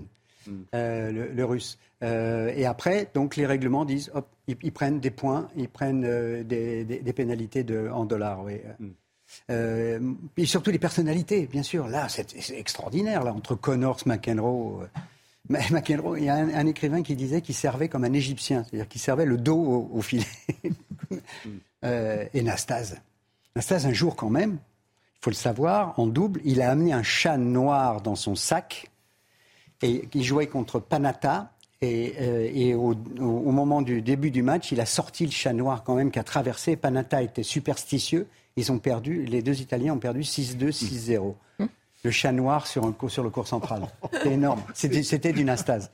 Euh, le, russe. Euh, et après, donc les règlements disent, hop, ils, prennent des points, ils prennent euh, des, pénalités de, en dollars. Oui. Mm. Et surtout les personnalités, bien sûr. Là, c'est extraordinaire, là, entre Connors, McEnroe. McEnroe, il y a un, écrivain qui disait qu'il servait comme un Égyptien, c'est-à-dire qu'il servait le dos au, filet. Mm. et Nastase. Nastase, un jour quand même, il faut le savoir, en double, il a amené un chat noir dans son sac et il jouait contre Panata et, euh, au, moment du début du match, il a sorti le chat noir quand même qui a traversé. Panatta était superstitieux. Ils ont perdu, les deux Italiens ont perdu 6-2, 6-0 le chat noir sur, un, sur le cours central. C'est énorme. C'était d'une astase.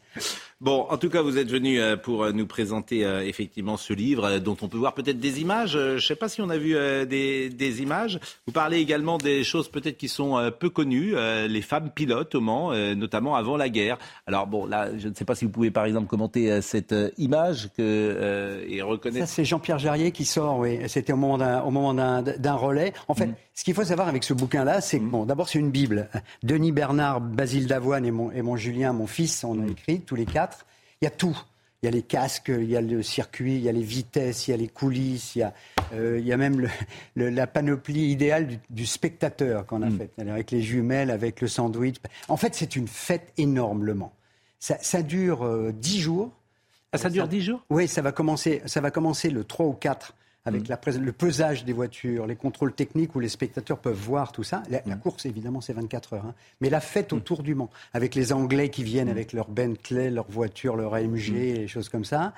Bon, en tout cas, vous êtes venu euh, pour euh, nous présenter euh, effectivement ce livre dont on peut voir peut-être des images. Je ne sais pas si on a vu des, images. Vous parlez également des choses peut-être qui sont peu connues, les femmes pilotes au Mans, notamment avant la guerre. Alors bon, là, je ne sais pas si vous pouvez par exemple commenter cette image que, et reconnaître. Ça, c'est Jean-Pierre Jarrier qui sort, oui. C'était au moment d'un relais. En fait, mm. ce qu'il faut savoir avec ce bouquin-là, c'est que, mm. bon, d'abord, c'est une Bible. Denis Bernard, Basile Davoine et mon, et mon Julien, mon fils, on a mm. écrit tous les quatre. Il y a tout. Il y a les casques, il y a le circuit, il y a les vitesses, il y a les coulisses, il y a, euh, il y a même le, la panoplie idéale du, spectateur qu'on a mm. faite, avec les jumelles, avec le sandwich. En fait, c'est une fête énormément. Ça, ça dure euh, dix jours. Ah, ça dure dix jours? Oui, ça va, commencer, ça va commencer le 3 ou 4 avec mm. le pesage des voitures, les contrôles techniques où les spectateurs peuvent voir tout ça. La, mm. course, évidemment, c'est 24 heures. Hein. Mais la fête mm. autour du Mans, avec les Anglais qui viennent avec leur Bentley, leur voiture, leur AMG, les choses comme ça.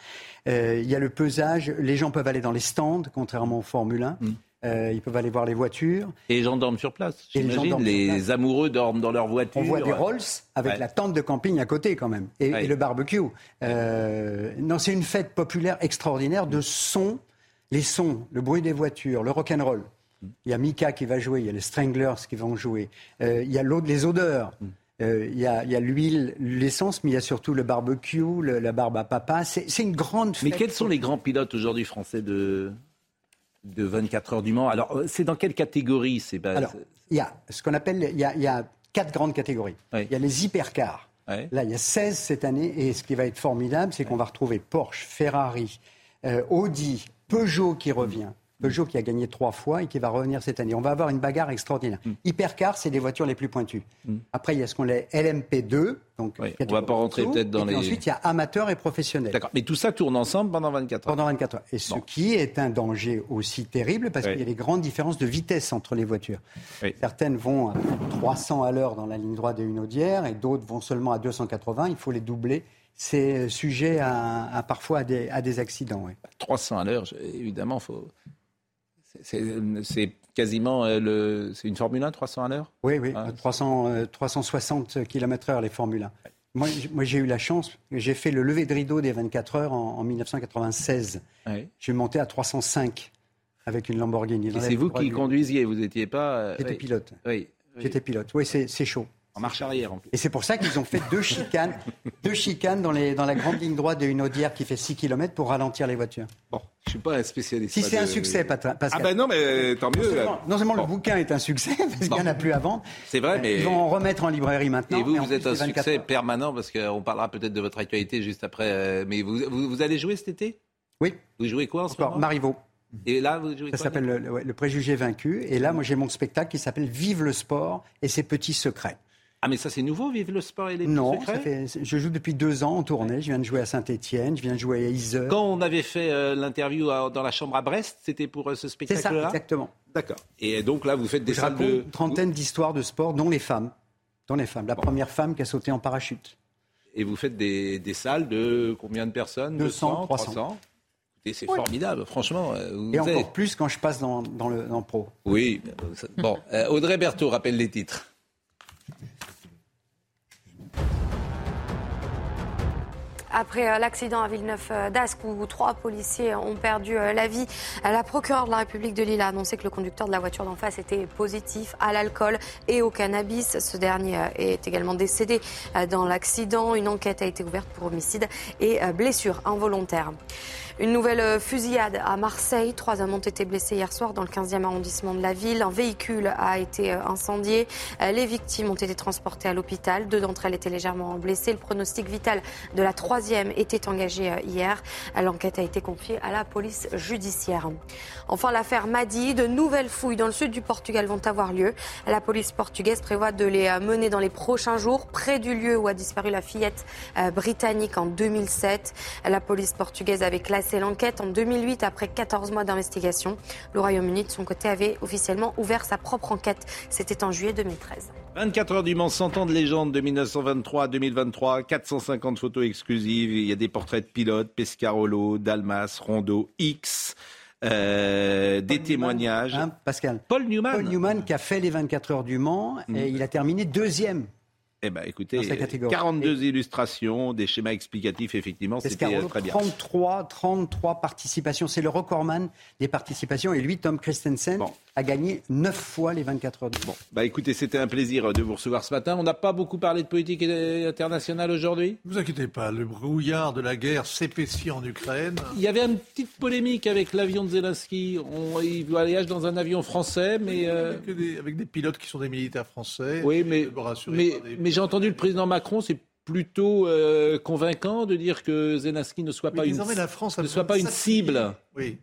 Euh, il y a le pesage. Les gens peuvent aller dans les stands, contrairement au Formule 1. Euh, ils peuvent aller voir les voitures. Et les gens dorment sur place. Les, les amoureux dorment dans leur voiture. On voit des Rolls avec la tente de camping à côté quand même. Et, le barbecue. Euh, non, c'est une fête populaire extraordinaire de sons les sons, le bruit des voitures, le rock'n'roll. Il y a Mika qui va jouer, il y a les Stranglers qui vont jouer, euh, il y a les odeurs. Euh, il, y a, l'huile, l'essence, mais il y a surtout le barbecue, la barbe à papa. C'est une grande fête. Mais quels sont les grands pilotes aujourd'hui français de, de 24 heures du Mans? Alors, euh, c'est dans quelle catégorie c'est Alors, il y a ce qu'on appelle, il y, a, quatre grandes catégories. Il y a les hypercars. Là, il y a 16 cette année, et ce qui va être formidable, c'est qu'on va retrouver Porsche, Ferrari, Audi, Peugeot qui revient. Peugeot qui a gagné trois fois et qui va revenir cette année. On va avoir une bagarre extraordinaire. Mm. Hypercar, c'est des voitures les plus pointues. Mm. Après, il y a ce qu'on les LMP2. Donc, on ne va pas rentrer peut-être dans et les. Ensuite, il y a amateurs et professionnels. D'accord. Mais tout ça tourne ensemble pendant 24 heures. Pendant 24 heures. Et ce qui est un danger aussi terrible parce qu'il y a des grandes différences de vitesse entre les voitures. Certaines vont à 300 à l'heure dans la ligne droite de une audière et d'autres vont seulement à 280. Il faut les doubler c'est sujet à, parfois à des, accidents. 300 à l'heure, évidemment, faut... c'est quasiment euh, le... c'est une Formule 1 300 à l'heure? Oui, oui, 300, 360 km/h les Formule 1. Moi, moi j'ai eu la chance, j'ai fait le lever de rideau des 24 heures en, 1996. Je suis monté à 305 avec une Lamborghini. c'est vous qui conduisiez, vous n'étiez pas. Euh, J'étais pilote. Oui. J'étais pilote. Oui, c'est chaud. En marche arrière, en plus. Et c'est pour ça qu'ils ont fait deux chicanes, deux chicanes dans, les, dans la grande ligne droite d'une Audière qui fait 6 km pour ralentir les voitures. Bon, je ne suis pas un spécialiste. Si c'est un succès, Pascal. Ah ben non, mais tant mieux. Non seulement, le bouquin est un succès, parce qu'il n'y en a plus à vendre. C'est vrai, mais... Ils vont en remettre en librairie maintenant. Et vous, vous êtes un succès permanent, parce qu'on parlera peut-être de votre actualité juste après. Euh, mais vous, vous, allez jouer cet été? Oui. Vous jouez quoi en ce moment? Marivaux. Et là, vous jouez Ça s'appelle le, le, préjugé vaincu. Et là, moi, j'ai mon spectacle qui s'appelle Vive le sport et ses petits secrets. Ah, mais ça, c'est nouveau, Vive le sport et les Non, secrets je joue depuis deux ans en tournée. Je viens de jouer à Saint-Etienne, je viens de jouer à Isère. Quand on avait fait euh, l'interview dans la chambre à Brest, c'était pour euh, ce spectacle-là C'est ça, exactement. D'accord. Et donc là, vous faites des salles de... Une trentaine d'histoires de sport, dont les femmes. Dont les femmes. La première femme qui a sauté en parachute. Et vous faites des, salles de combien de personnes 200, 300. Et c'est formidable, franchement. Euh, et encore plus quand je passe dans, le dans pro. Oui. Bon, Audrey Berthaud rappelle les titres. Après euh, l'accident à Villeneuve-d'Ascq où trois policiers ont perdu euh, la vie, la procureure de la République de Lille a annoncé que le conducteur de la voiture d'en face était positif à l'alcool et au cannabis. Ce dernier euh, est également décédé dans l'accident. Une enquête a été ouverte pour homicide et blessure involontaire. Une nouvelle euh, fusillade à Marseille. Trois hommes ont été blessés hier soir dans le 15e arrondissement de la ville. Un véhicule a été euh, incendié. Euh, les victimes ont été transportées à l'hôpital. Deux d'entre elles étaient légèrement blessées. Le pronostic vital de la troisième était engagé hier. L'enquête a été confiée à la police judiciaire. Enfin, l'affaire Madi. De nouvelles fouilles dans le sud du Portugal vont avoir lieu. La police portugaise prévoit de les mener dans les prochains jours près du lieu où a disparu la fillette britannique en 2007. La police portugaise avait classé l'enquête en 2008 après 14 mois d'investigation. Le Royaume-Uni, de son côté, avait officiellement ouvert sa propre enquête. C'était en juillet 2013. 24 heures du Mans, 100 ans de légende de 1923 à 2023, 450 photos exclusives. Il y a des portraits de pilotes, Pescarolo, Dalmas, Rondo, X. Euh, des témoignages. Hein, Pascal. Paul Newman. Paul Newman qui a fait les 24 heures du Mans et mm. il a terminé deuxième eh bien, écoutez, 42 illustrations, des schémas explicatifs, effectivement, c'était euh, très bien. 33, 33 participations. C'est le recordman des participations. Et lui, Tom Christensen, a gagné 9 fois les 24 heures. Bon, bah écoutez, c'était un plaisir de vous recevoir ce matin. On n'a pas beaucoup parlé de politique internationale aujourd'hui? Ne vous inquiétez pas, le brouillard de la guerre s'épaissit en Ukraine. Il y avait une petite polémique avec l'avion de Zelensky. On, il voyage dans un avion français, mais... Euh, avec, des, pilotes qui sont des militaires français. Oui, mais, mais, mais j'ai entendu le président Macron, c'est plutôt convaincant de dire que Zelensky ne soit pas une, la France ne soit pas une cible. Oui.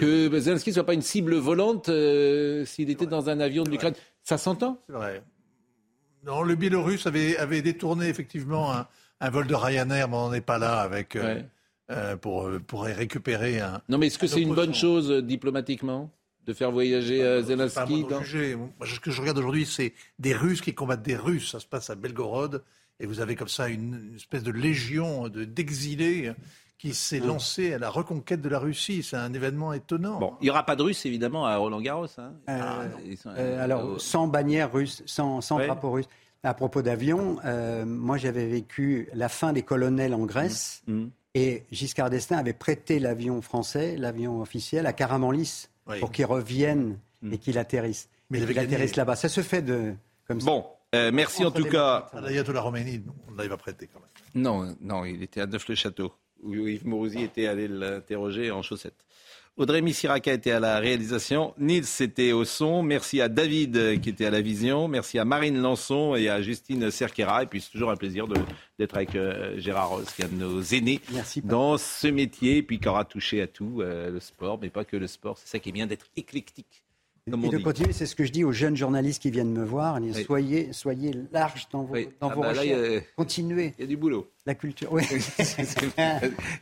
Que Zelensky ne soit pas une cible volante s'il était dans un avion de l'Ukraine. Ça s'entend? C'est vrai. Non, le Biélorusse avait, avait détourné effectivement un, un, vol de Ryanair, mais on n'est pas là avec, pour, pour récupérer un. Non, mais est-ce que c'est une bonne chose diplomatiquement de faire voyager euh, Zelensky dans... Ce que je regarde aujourd'hui, c'est des Russes qui combattent des Russes. Ça se passe à Belgorod. Et vous avez comme ça une, espèce de légion d'exilés qui s'est lancée à la reconquête de la Russie. C'est un événement étonnant. Bon, il n'y aura pas de Russes, évidemment, à Roland-Garros. Hein. Euh, ah, euh, alors, sans bannière russe, sans, sans drapeau russe. À propos d'avion, moi j'avais vécu la fin des colonels en Grèce. Mmh. Mmh. Et Giscard d'Estaing avait prêté l'avion français, l'avion officiel, à Karamanlis pour qu'ils reviennent et qu'ils atterrissent. Mais il atterrissent là-bas. Ça se fait de comme ça. Bon, euh, merci en tout cas. la Roménie, on l'avait pas prêté quand même. Non, non, il était à Neuf-le-Château, où Yves Mourouzi était allé l'interroger en chaussettes. Audrey Missiraka était à la réalisation, Nils était au son, merci à David euh, qui était à la vision, merci à Marine Lançon et à Justine Cerquera. Et puis c'est toujours un plaisir d'être avec euh, Gérard Ross, qui est un de nos aînés dans ce métier, et puis qui aura touché à tout, euh, le sport, mais pas que le sport. C'est ça qui est bien d'être éclectique. Et de continuer, c'est ce que je dis aux jeunes journalistes qui viennent me voir. Soyez, soyez larges dans vos, dans ah vos bah recherches. Continuez. Il y a du boulot. La culture, oui.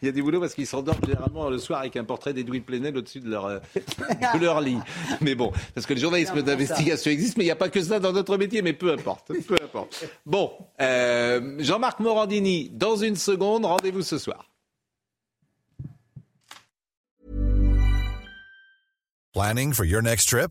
il y a du boulot parce qu'ils s'endorment généralement le soir avec un portrait d'Edwin Plenel au-dessus de leur, euh, de leur lit. Mais bon, parce que le journalisme d'investigation existe, mais il n'y a pas que ça dans notre métier, mais peu importe. Peu importe. Bon, euh, Jean-Marc Morandini, dans une seconde, rendez-vous ce soir. Planning for your next trip?